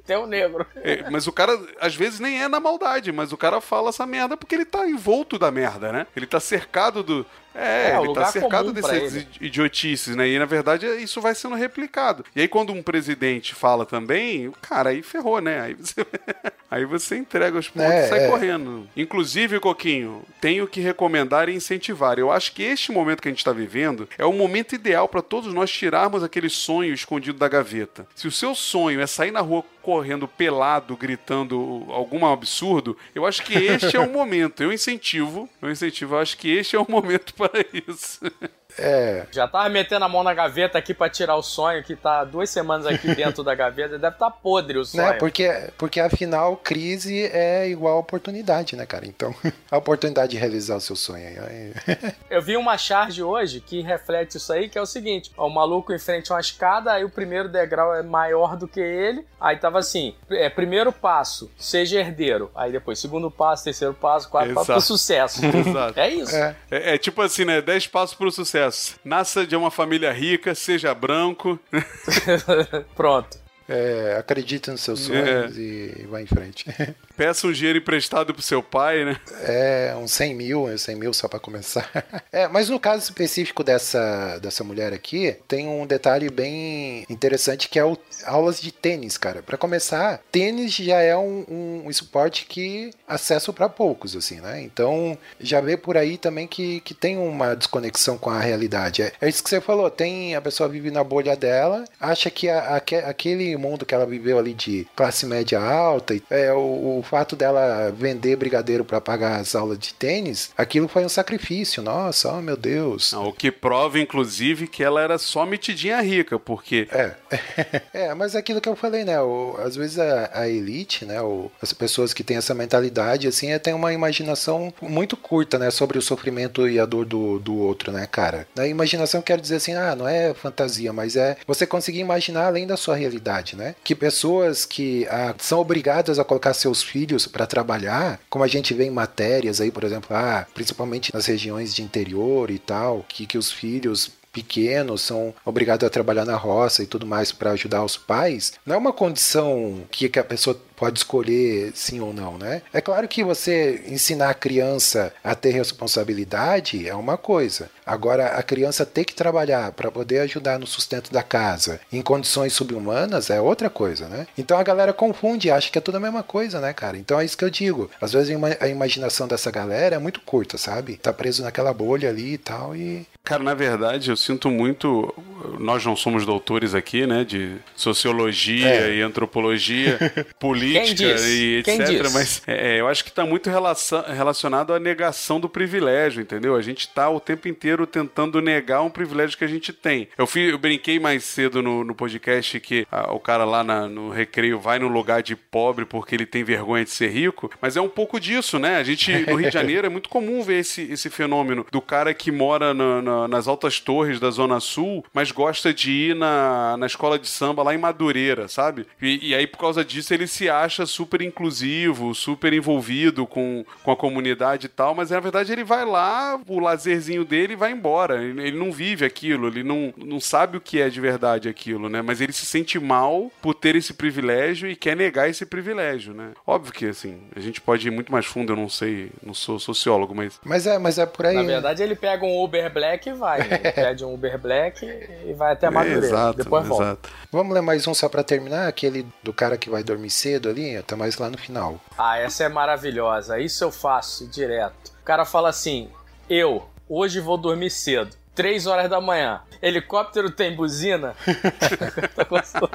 Tem um negro. é, mas o cara, às vezes, nem é na maldade, mas o cara fala essa merda porque ele tá envolto da merda, né? Ele tá cercado do. É, É, ele tá cercado ele. idiotices, né? E na verdade isso vai sendo replicado. E aí quando um presidente fala também, cara, aí ferrou, né? Aí você, <laughs> aí você entrega os pontos É, e sai é. correndo. Inclusive, Coquinho, tenho que recomendar e incentivar. Eu acho que este momento que a gente está vivendo é o momento ideal para todos nós tirarmos aquele sonho escondido da gaveta. Se o seu sonho é sair na rua correndo pelado, gritando algum absurdo, eu acho que este é o <laughs> momento. Eu incentivo, eu incentivo, eu acho que este é o momento para isso. É, Já tava metendo a mão na gaveta aqui pra tirar o sonho, que tá duas semanas aqui <laughs> dentro da gaveta. Deve estar podre o sonho. né? Porque, porque afinal, crise é igual a oportunidade, né, cara? Então, <laughs> a oportunidade de realizar o seu sonho <laughs> Eu vi uma charge hoje que reflete isso aí, que é o seguinte: ó, o maluco em frente a uma escada, aí o primeiro degrau é maior do que ele. Aí tava assim: é, primeiro passo, seja herdeiro. Aí depois, segundo passo, terceiro passo, quarto passo, pro Exato. sucesso. Exato. É isso. É. É, é tipo assim, né? 10 passos pro sucesso. Nasça de uma família rica, seja branco. <laughs> Pronto. É, acredite nos seus sonhos e vai em frente. <laughs> Peça um dinheiro emprestado pro seu pai, né? É, uns 100 mil, 100 mil só pra começar. <laughs> É, mas no caso específico dessa, dessa mulher aqui, tem um detalhe bem interessante que é o aulas de tênis, cara. Pra começar, tênis já é um, um esporte que acesso pra poucos, assim, né? Então, já vê por aí também que, que tem uma desconexão com a realidade. É, é isso que você falou, tem a pessoa vive na bolha dela, acha que a- aque- aquele mundo que ela viveu ali de classe média alta, é o, o fato dela vender brigadeiro pra pagar as aulas de tênis, aquilo foi um sacrifício. Nossa, oh meu Deus. Não, o que prova, inclusive, que ela era só metidinha rica, porque É. <laughs> é, mas é aquilo que eu falei, né? O- às vezes a, a elite, né? O, as pessoas que têm essa mentalidade, assim, é, tem uma imaginação muito curta, né? Sobre o sofrimento e a dor do, do outro, né, cara? A imaginação quer dizer assim, ah, não é fantasia, mas é você conseguir imaginar além da sua realidade, né? Que pessoas que ah, são obrigadas a colocar seus filhos para trabalhar, como a gente vê em matérias aí, por exemplo, ah, principalmente nas regiões de interior e tal, que, que os filhos pequenos são obrigados a trabalhar na roça e tudo mais para ajudar os pais, não é uma condição que, que a pessoa pode escolher sim ou não, né? É claro que você ensinar a criança a ter responsabilidade é uma coisa. Agora, a criança ter que trabalhar para poder ajudar no sustento da casa em condições subhumanas é outra coisa, né? Então a galera confunde, acha que é tudo a mesma coisa, né, cara? Então é isso que eu digo. Às vezes a ima- a imaginação dessa galera é muito curta, sabe? Tá preso naquela bolha ali e tal e Cara, na verdade, eu sinto muito. Nós não somos doutores aqui, né? De sociologia É. e antropologia, política <laughs> disse? e Quem etc. Mas é, eu acho que está muito relacionado à negação do privilégio, entendeu? A gente está o tempo inteiro tentando negar um privilégio que a gente tem. Eu, fui, eu brinquei mais cedo no, no podcast que ah, o cara lá na- no recreio vai no lugar de pobre porque ele tem vergonha de ser rico, mas é um pouco disso, né? A gente, no Rio de Janeiro, é muito comum ver esse, esse fenômeno do cara que mora na- na- nas altas torres da Zona Sul, mas gosta de ir na, na escola de samba lá em Madureira, sabe? E, e aí, por causa disso, ele se acha super inclusivo, super envolvido com, com a comunidade e tal, mas na verdade ele vai lá, o lazerzinho dele e vai embora. Ele, ele não vive aquilo, ele não, não sabe o que é de verdade aquilo, né? Mas ele se sente mal por ter esse privilégio e quer negar esse privilégio, né? Óbvio que, assim, a gente pode ir muito mais fundo, eu não sei, não sou sociólogo, mas Mas é, mas é por aí. Na verdade, ele pega um Uber Black e vai. Ele <laughs> pede um Uber Black e vai até Madureira. Exato, Depois volta. exato. Vamos ler mais um só pra terminar? Aquele do cara que vai dormir cedo ali, tá mais lá no final. Ah, essa é maravilhosa. Isso eu faço direto. O cara fala assim: Eu, hoje vou dormir cedo. Três horas da manhã. Helicóptero tem buzina? <laughs> Tá gostoso.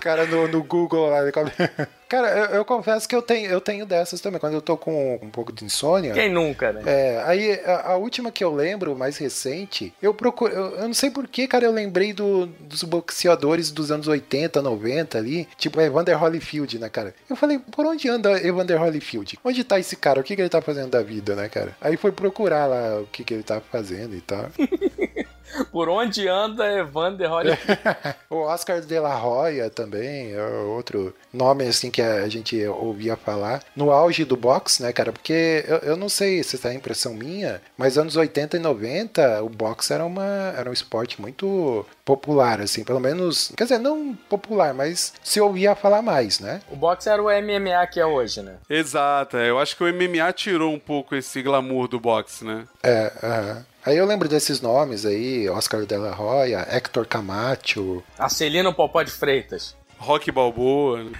Cara, no, no Google lá. ele come- <laughs> Cara, eu, eu confesso que eu tenho, eu tenho dessas também. Quando eu tô com um pouco de insônia. Quem nunca, né? É, aí a, a última que eu lembro, mais recente, eu procuro. Eu, eu não sei porquê, cara, eu lembrei do- dos boxeadores dos anos 80, 90 ali, tipo Evander Holyfield, né, cara? Eu falei, por onde anda Evander Holyfield? Onde tá esse cara? O que, que ele tá fazendo da vida, né, cara? Aí foi procurar lá o que, que ele tá fazendo e tal. <laughs> Por onde anda Evander Holyfield? <laughs> o Oscar de la Hoya também, é outro nome assim que a gente ouvia falar. No auge do boxe, né, cara? Porque eu, eu não sei se essa é a impressão minha, mas anos 80 e 90 o boxe era, uma, era um esporte muito popular, assim, pelo menos. Quer dizer, não popular, mas se ouvia falar mais, né? O boxe era o MMA que é hoje, né? Exato, é, eu acho que o MMA tirou um pouco esse glamour do boxe, né? É, aham. Aí eu lembro desses nomes aí, Oscar de la Hoya, Hector Camacho. Arcelino Popó de Freitas. Rock Balboa. <laughs>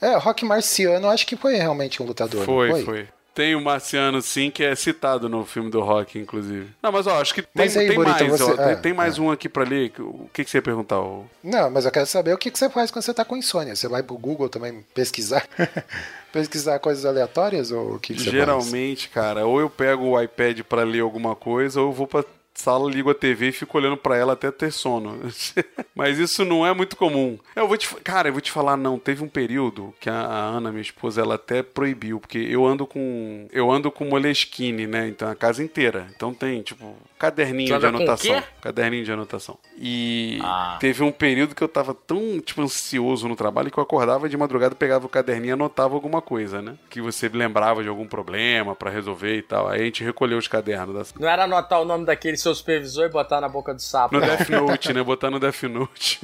É, Rock Marciano, acho que foi realmente um lutador, foi, foi, foi? Tem o Marciano, sim, que é citado no filme do Rock, inclusive. Não, mas ó, acho que tem, aí, tem Burita, mais, você- ó, tem, é, tem mais um aqui pra ler. O que, que você ia perguntar? ô? Não, mas eu quero saber o que, que você faz quando você tá com insônia. Você vai pro Google também pesquisar? <laughs> pesquisar coisas aleatórias ou o que, que Geralmente, cara, ou eu pego o iPad pra ler alguma coisa, ou eu vou pra sala, ligo a TV e fico olhando pra ela até ter sono. <laughs> Mas isso não é muito comum. Eu vou te, cara, eu vou te falar não, teve um período que a, a Ana, minha esposa, ela até proibiu, porque eu ando com eu ando com Moleskine, né? Então a casa inteira. Então tem tipo caderninho de anotação, caderninho de anotação. E Ah. teve um período que eu tava tão tipo ansioso no trabalho que eu acordava de madrugada, pegava o caderninho e anotava alguma coisa, né? Que você lembrava de algum problema pra resolver e tal. Aí a gente recolheu os cadernos da Não era anotar o nome daquele seu supervisor e botar na boca do sapo. no. Death Note, né? Botar no Death Note.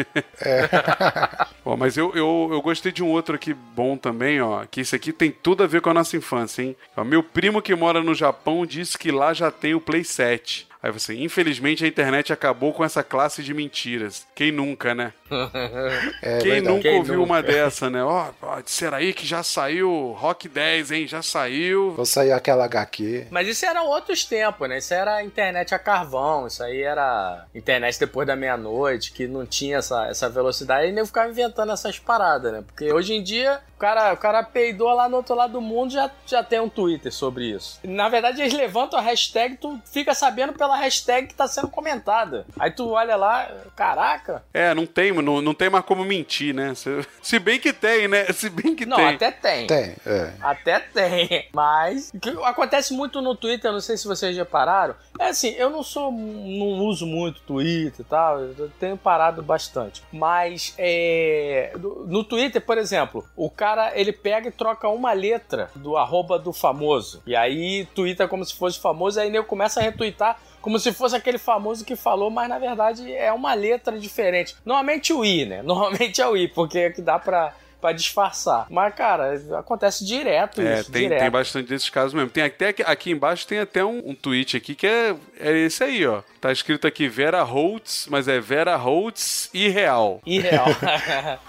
<laughs> Bom, mas eu, eu, eu gostei de um outro aqui bom também, ó. Que esse aqui tem tudo a ver com a nossa infância, hein? Ó, meu primo que mora no Japão disse que lá já tem o Play 7. Aí você, infelizmente a internet acabou com essa classe de mentiras. Quem nunca, né? <laughs> É Quem verdade. nunca Quem ouviu nunca? uma dessa, né? Ó, ó, disseram aí que já saiu Rock 10, hein? Já saiu. Vou sair aquela HQ. Mas isso eram outros tempos, né? Isso era internet a carvão, isso aí era internet depois da meia-noite, que não tinha essa, essa velocidade, e nem ficava inventando essas paradas, né? Porque hoje em dia, o cara, o cara peidou lá no outro lado do mundo já já tem um Twitter sobre isso. Na verdade, eles levantam a hashtag, tu fica sabendo pela hashtag que tá sendo comentada. Aí tu olha lá, caraca. É, não tem, não, não tem mais como mentir, né? Se, se bem que tem, né? Se bem que Não, tem. até tem. Tem, é. Até tem, mas o que acontece muito no Twitter, não sei se vocês repararam. É assim, eu não sou, não uso muito Twitter e tal, eu tenho parado bastante. Mas é, no Twitter, por exemplo, o cara ele pega e troca uma letra do arroba do famoso e aí twitta como se fosse famoso, aí ele começa a retweetar como se fosse aquele famoso que falou, mas na verdade é uma letra diferente. Normalmente o I, né? <laughs> Normalmente é o I, porque é que dá pra pra disfarçar. Mas, cara, acontece direto É, isso. tem, direto. tem bastante desses casos mesmo. Tem até aqui, aqui embaixo tem até um, um tweet aqui que é, é esse aí, ó. Tá escrito aqui Vera Holtz, mas é Vera Holtz irreal. Irreal. <laughs>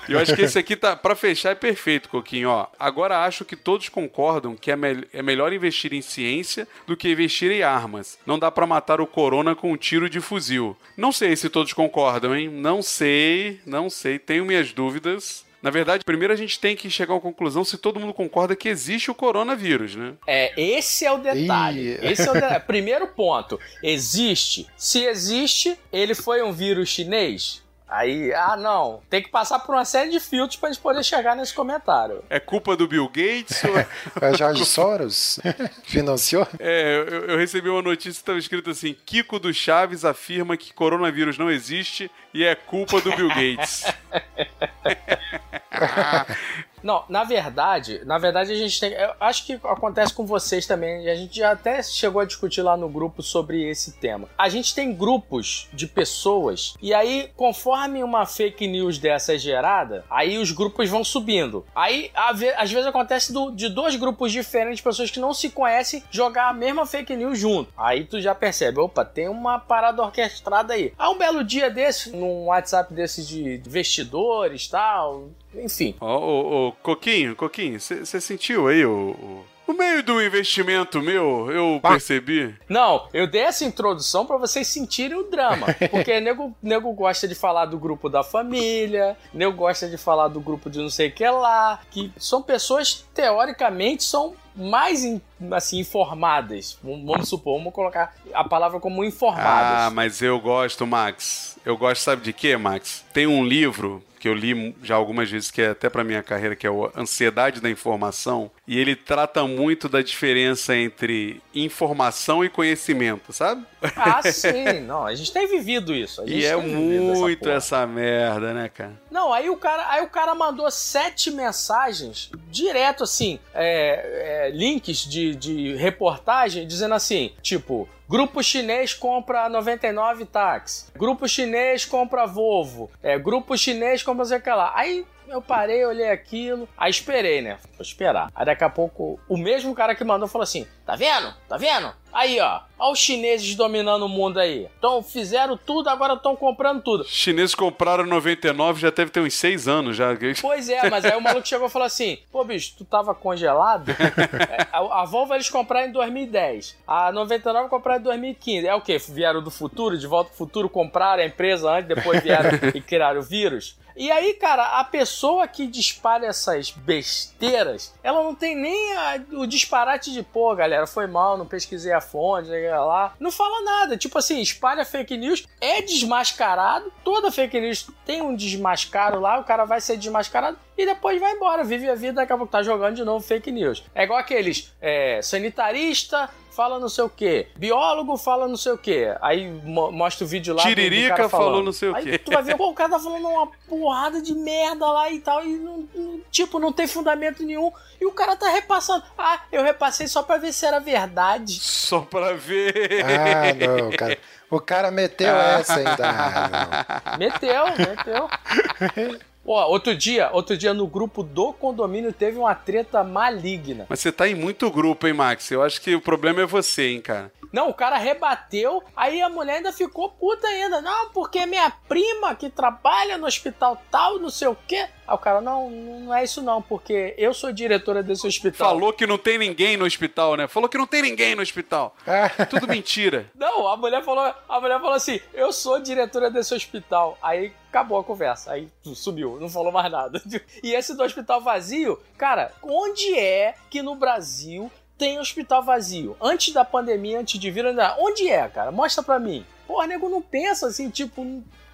E eu acho que esse aqui tá para fechar é perfeito, Coquinho, ó. Agora acho que todos concordam que é, mel- é melhor investir em ciência do que investir em armas. Não dá pra matar o corona com um tiro de fuzil. Não sei se todos concordam, hein? Não sei, não sei, tenho minhas dúvidas. Na verdade, primeiro a gente tem que chegar a uma conclusão se todo mundo concorda que existe o coronavírus, né? É, esse é o detalhe. Ih. Esse é o detalhe. <laughs> Primeiro ponto. Existe. Se existe, ele foi um vírus chinês? Aí, ah, não. Tem que passar por uma série de filtros pra gente poder chegar nesse comentário. É culpa do Bill Gates? ou- É <laughs> Jorge Soros? <laughs> Financiou? É, eu, eu recebi uma notícia que estava escrito assim: Kiko do Chaves afirma que coronavírus não existe e é culpa do Bill Gates. <laughs> Não, na verdade, na verdade a gente tem. Eu acho que acontece com vocês também. E a gente já até chegou a discutir lá no grupo sobre esse tema. A gente tem grupos de pessoas, e aí, conforme uma fake news dessa é gerada, aí os grupos vão subindo. Aí, às vezes, acontece do, de dois grupos diferentes pessoas que não se conhecem jogar a mesma fake news junto. Aí tu já percebe, opa, tem uma parada orquestrada aí. Há um belo dia desse, num WhatsApp desse de vestidores tal, enfim. Ó, oh, oh, Coquinho, Coquinho, você sentiu aí o, o... O meio do investimento meu, eu percebi. Não, eu dei essa introdução para vocês sentirem o drama. <laughs> Porque nego, nego gosta de falar do grupo da família, nego gosta de falar do grupo de não sei o que lá, que são pessoas, teoricamente, são mais assim informadas. Vamos supor, vamos colocar a palavra como informadas. Ah, mas eu gosto, Max. Eu gosto, sabe de quê, Max? Tem um livro que eu li já algumas vezes, que é até para minha carreira, que é o Ansiedade da Informação, e ele trata muito da diferença entre informação e conhecimento, sabe? Ah, <laughs> sim, não, a gente tem vivido isso. e é muito essa, essa, merda, né, cara? Não, aí o cara, aí o cara mandou sete mensagens direto assim, é, é, links de, de reportagem dizendo assim, tipo, Grupo chinês compra 99 táxi. Grupo chinês compra Volvo. É, grupo chinês compra sei lá. Aí eu parei, olhei aquilo, aí esperei, né? Vou esperar. Aí daqui a pouco, o mesmo cara que mandou falou assim: Tá vendo? Tá vendo? Aí, ó. Olha os chineses dominando o mundo aí. Então, fizeram tudo, agora estão comprando tudo. Os chineses compraram 99, já deve ter uns 6 anos já. Pois é, mas aí o maluco chegou e falou assim: Pô, bicho, tu tava congelado? <laughs> É, a, a Volvo eles compraram em 2010. A 99 compraram em 2015. É o quê? Vieram do futuro, de volta pro futuro, compraram a empresa antes, depois vieram <laughs> e criaram o vírus? E aí, cara, a pessoa que dispara essas besteiras, ela não tem nem a, o disparate de, pô, galera, foi mal, não pesquisei a fonte, lá. Não fala nada. Tipo assim, espalha fake news, é desmascarado. Toda fake news tem um desmascaro lá, o cara vai ser desmascarado e depois vai embora, vive a vida, daqui a pouco tá jogando de novo fake news. É igual aqueles é, sanitarista fala não sei o quê. Biólogo fala não sei o quê. Aí mo mostra o vídeo lá. Tiririca falou não sei o quê. Aí tu vai ver, <laughs> pô, o cara tá falando uma porrada de merda lá e tal. E não, não, tipo, não tem fundamento nenhum. E o cara tá repassando. Ah, eu repassei só pra ver se era verdade. Só pra ver. Ah, não, cara. O cara meteu ah. <laughs> essa ainda. Ah, meteu, meteu. <laughs> Pô, outro dia, outro dia no grupo do condomínio teve uma treta maligna. Mas você tá em muito grupo, hein, Max? Eu acho que o problema é você, hein, cara. Não, o cara rebateu, aí a mulher ainda ficou puta ainda. Não, porque minha prima que trabalha no hospital tal, não sei o quê. Aí o cara, não, não é isso não, porque eu sou diretora desse hospital. Falou que não tem ninguém no hospital, né? Falou que não tem ninguém no hospital. <laughs> É. Tudo mentira. Não, a mulher falou, a mulher falou assim: "Eu sou diretora desse hospital". Aí acabou a conversa. Aí sumiu, não falou mais nada. <laughs> E esse do hospital vazio, cara, onde é que no Brasil tem hospital vazio? Antes da pandemia, antes de vir, onde é, cara? Mostra pra mim. Porra, nego não pensa assim, tipo,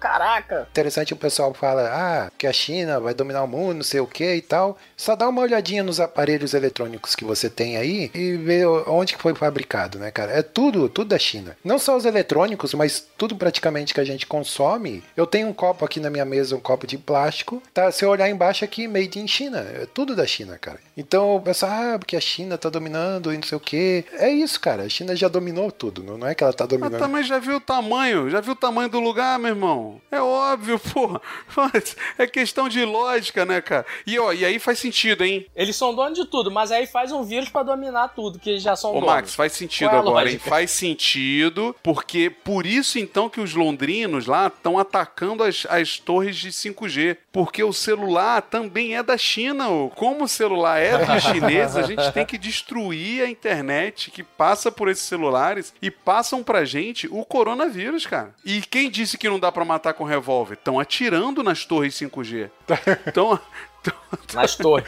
Caraca! Interessante o pessoal fala, ah, que a China vai dominar o mundo, não sei o que e tal. Só dá uma olhadinha nos aparelhos eletrônicos que você tem aí e ver onde que foi fabricado, né, cara? É tudo, tudo da China. Não só os eletrônicos, mas tudo praticamente que a gente consome. Eu tenho um copo aqui na minha mesa, um copo de plástico. Tá, se eu olhar embaixo aqui, made in China. É tudo da China, cara. Então o pessoal, ah, porque a China tá dominando e não sei o que. É isso, cara. A China já dominou tudo. Não é que ela tá dominando. Mas também já viu o tamanho, já viu o tamanho do lugar, meu irmão. É óbvio, <laughs> pô. É questão de lógica, né, cara? E, ó, e aí faz sentido, hein? Eles são donos de tudo, mas aí faz um vírus para dominar tudo, que eles já são Ô, donos. Max, faz sentido é agora, hein? Faz sentido, porque por isso, então, que os londrinos lá estão atacando as, as torres de 5G. Porque o celular também é da China, ô. Como o celular é dos chineses, a gente tem que destruir a internet que passa por esses celulares e passam pra gente o coronavírus, cara. E quem disse que não dá para matar com revólver? Estão atirando nas torres 5G. Então, nas torres.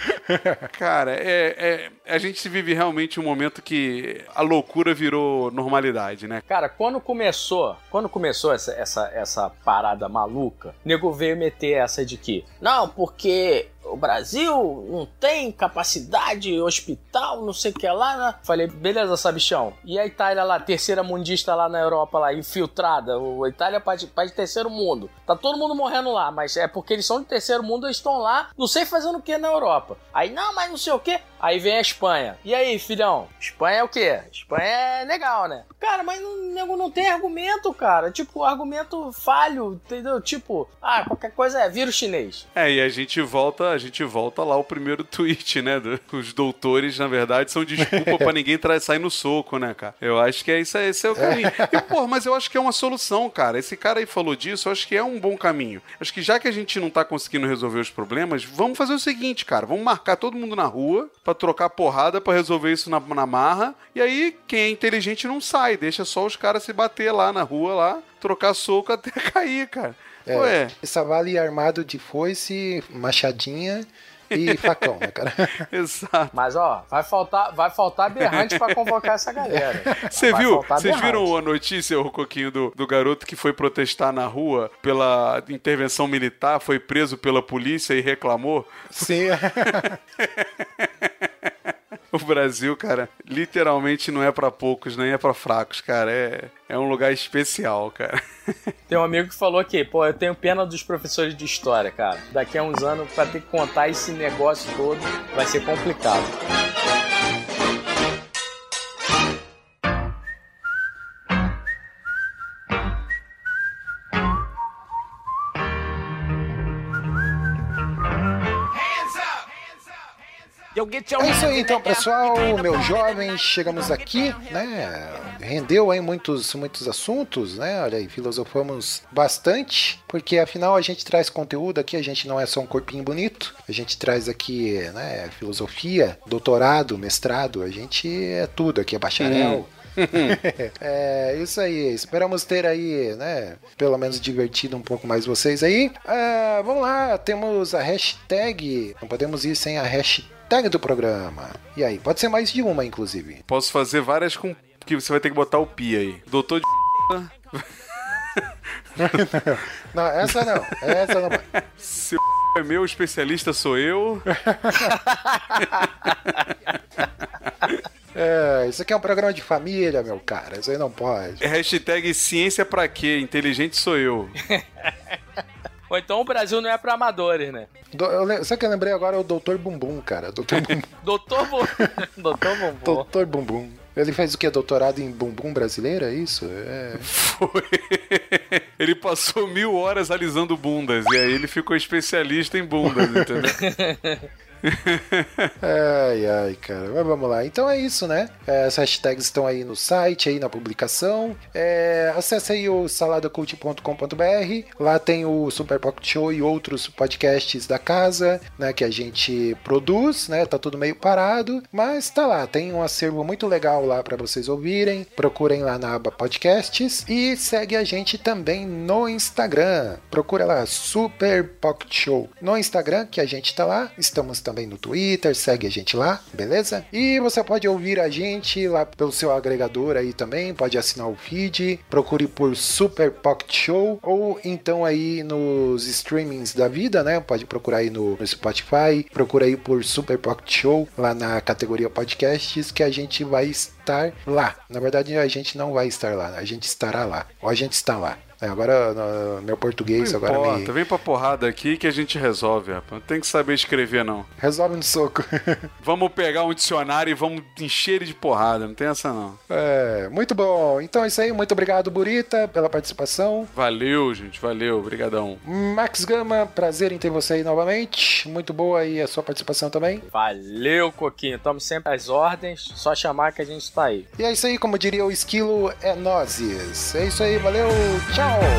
Cara, é, é, a gente vive realmente um momento que a loucura virou normalidade, né? Cara, quando começou, quando começou essa, essa, essa parada maluca, o nego veio meter essa de que, não, porque o Brasil não tem capacidade hospital tal, não sei o que lá, né? Falei, beleza, sabichão. E a Itália lá, terceira mundista lá na Europa, lá, infiltrada. O, a Itália é país, país de terceiro mundo. Tá todo mundo morrendo lá, mas é porque eles são de terceiro mundo, eles estão lá, não sei fazendo o que na Europa. Aí, não, mas não sei o que. Aí vem a Espanha. E aí, filhão? Espanha é o quê? Espanha é legal, né? Cara, mas não, nego não tem argumento, cara. Tipo, argumento falho, entendeu? Tipo, ah, qualquer coisa é vírus chinês. É, e a gente volta, a gente volta lá o primeiro <laughs> tweet, né? do- Os doutores, na verdade, são desculpa pra ninguém sair no soco, né, cara? Eu acho que é isso, aí, esse é o caminho. E, pô, mas eu acho que é uma solução, cara. Esse cara aí falou disso, eu acho que é um bom caminho. Acho que já que a gente não tá conseguindo resolver os problemas, vamos fazer o seguinte, cara. Vamos marcar todo mundo na rua pra trocar porrada pra resolver isso na, na marra. E aí, quem é inteligente não sai, deixa só os caras se bater lá na rua, lá, trocar soco até <laughs> cair, cara. É, Ué, Essa vale armado de foice, machadinha e facão, né, cara? <laughs> exato. Mas, ó, vai faltar, vai faltar berrante pra convocar essa galera. Você viu? Vocês viram a notícia, o Coquinho, do, do garoto que foi protestar na rua pela intervenção militar, foi preso pela polícia e reclamou? Sim. <laughs> O Brasil, cara, literalmente não é pra poucos, nem é pra fracos, cara. É, é um lugar especial, cara. <laughs> Tem um amigo que falou que, pô, eu tenho pena dos professores de história, cara. Daqui a uns anos, pra ter que contar esse negócio todo, vai ser complicado. É isso aí então, pessoal, meus jovens, chegamos aqui, né? Rendeu aí muitos, muitos assuntos, né? Olha aí, filosofamos bastante, porque afinal a gente traz conteúdo aqui, a gente não é só um corpinho bonito, a gente traz aqui, né, filosofia, doutorado, mestrado, a gente é tudo aqui, é bacharel. <laughs> <laughs> é isso aí. Esperamos ter aí, né? Pelo menos divertido um pouco mais vocês aí. Ah, vamos lá, temos a hashtag. Não podemos ir sem a hashtag do programa. E aí, pode ser mais de uma, inclusive. Posso fazer várias com. que você vai ter que botar o pi aí. Doutor de. <laughs> Não, essa não. Essa não. Seu é meu, especialista sou eu. <laughs> É, isso aqui é um programa de família, meu cara. Isso aí não pode. Hashtag ciência pra quê? Inteligente sou eu. <laughs> Ou então o Brasil não é pra amadores, né? Do, eu, sabe o que eu lembrei agora? É o Dr. Bumbum, cara. Dr. <laughs> <laughs> Bumbum. Doutor. Doutor Bombom. Dr. Bumbum. Ele fez o quê? Doutorado em bumbum brasileiro? É isso? É. Foi. <laughs> Ele passou mil horas alisando bundas. E aí ele ficou especialista em bundas, entendeu? <laughs> Ai, ai, cara. Mas vamos lá. Então é isso, né? É, As hashtags estão aí no site, aí na publicação. É, acesse aí o saladacult.com.br. Lá tem o Super Pocket Show e outros podcasts da casa, né? Que a gente produz, né? Tá tudo meio parado, mas tá lá. Tem um acervo muito legal lá para vocês ouvirem. Procurem lá na aba podcasts e segue a gente também no Instagram. Procura lá Super Pocket Show no Instagram, que a gente tá lá. Estamos também no Twitter, segue a gente lá, beleza? E você pode ouvir a gente lá pelo seu agregador aí também, pode assinar o feed, procure por Super Pocket Show ou então aí nos streamings da vida, né? Pode procurar aí no, no Spotify, procura aí por Super Pocket Show lá na categoria podcasts que a gente vai estar lá. Na verdade, a gente não vai estar lá, a gente estará lá. Ou a gente está lá. É, agora no- meu português Não agora importa, me vem pra porrada aqui que a gente resolve, rapaz. Não tem que saber escrever, não. resolve no soco. <laughs> Vamos pegar um dicionário e vamos encher ele de porrada, não tem essa não. É, muito bom. Então é isso aí. Muito obrigado, Burita, pela participação. Valeu, gente, valeu, brigadão. Max Gama, prazer em ter você aí novamente. Muito boa aí a sua participação também. Valeu, Coquinho. Tamo sempre às ordens. Só chamar que a gente tá aí. E é isso aí, como diria o Esquilo, é nozes. É isso aí, valeu, tchau! go.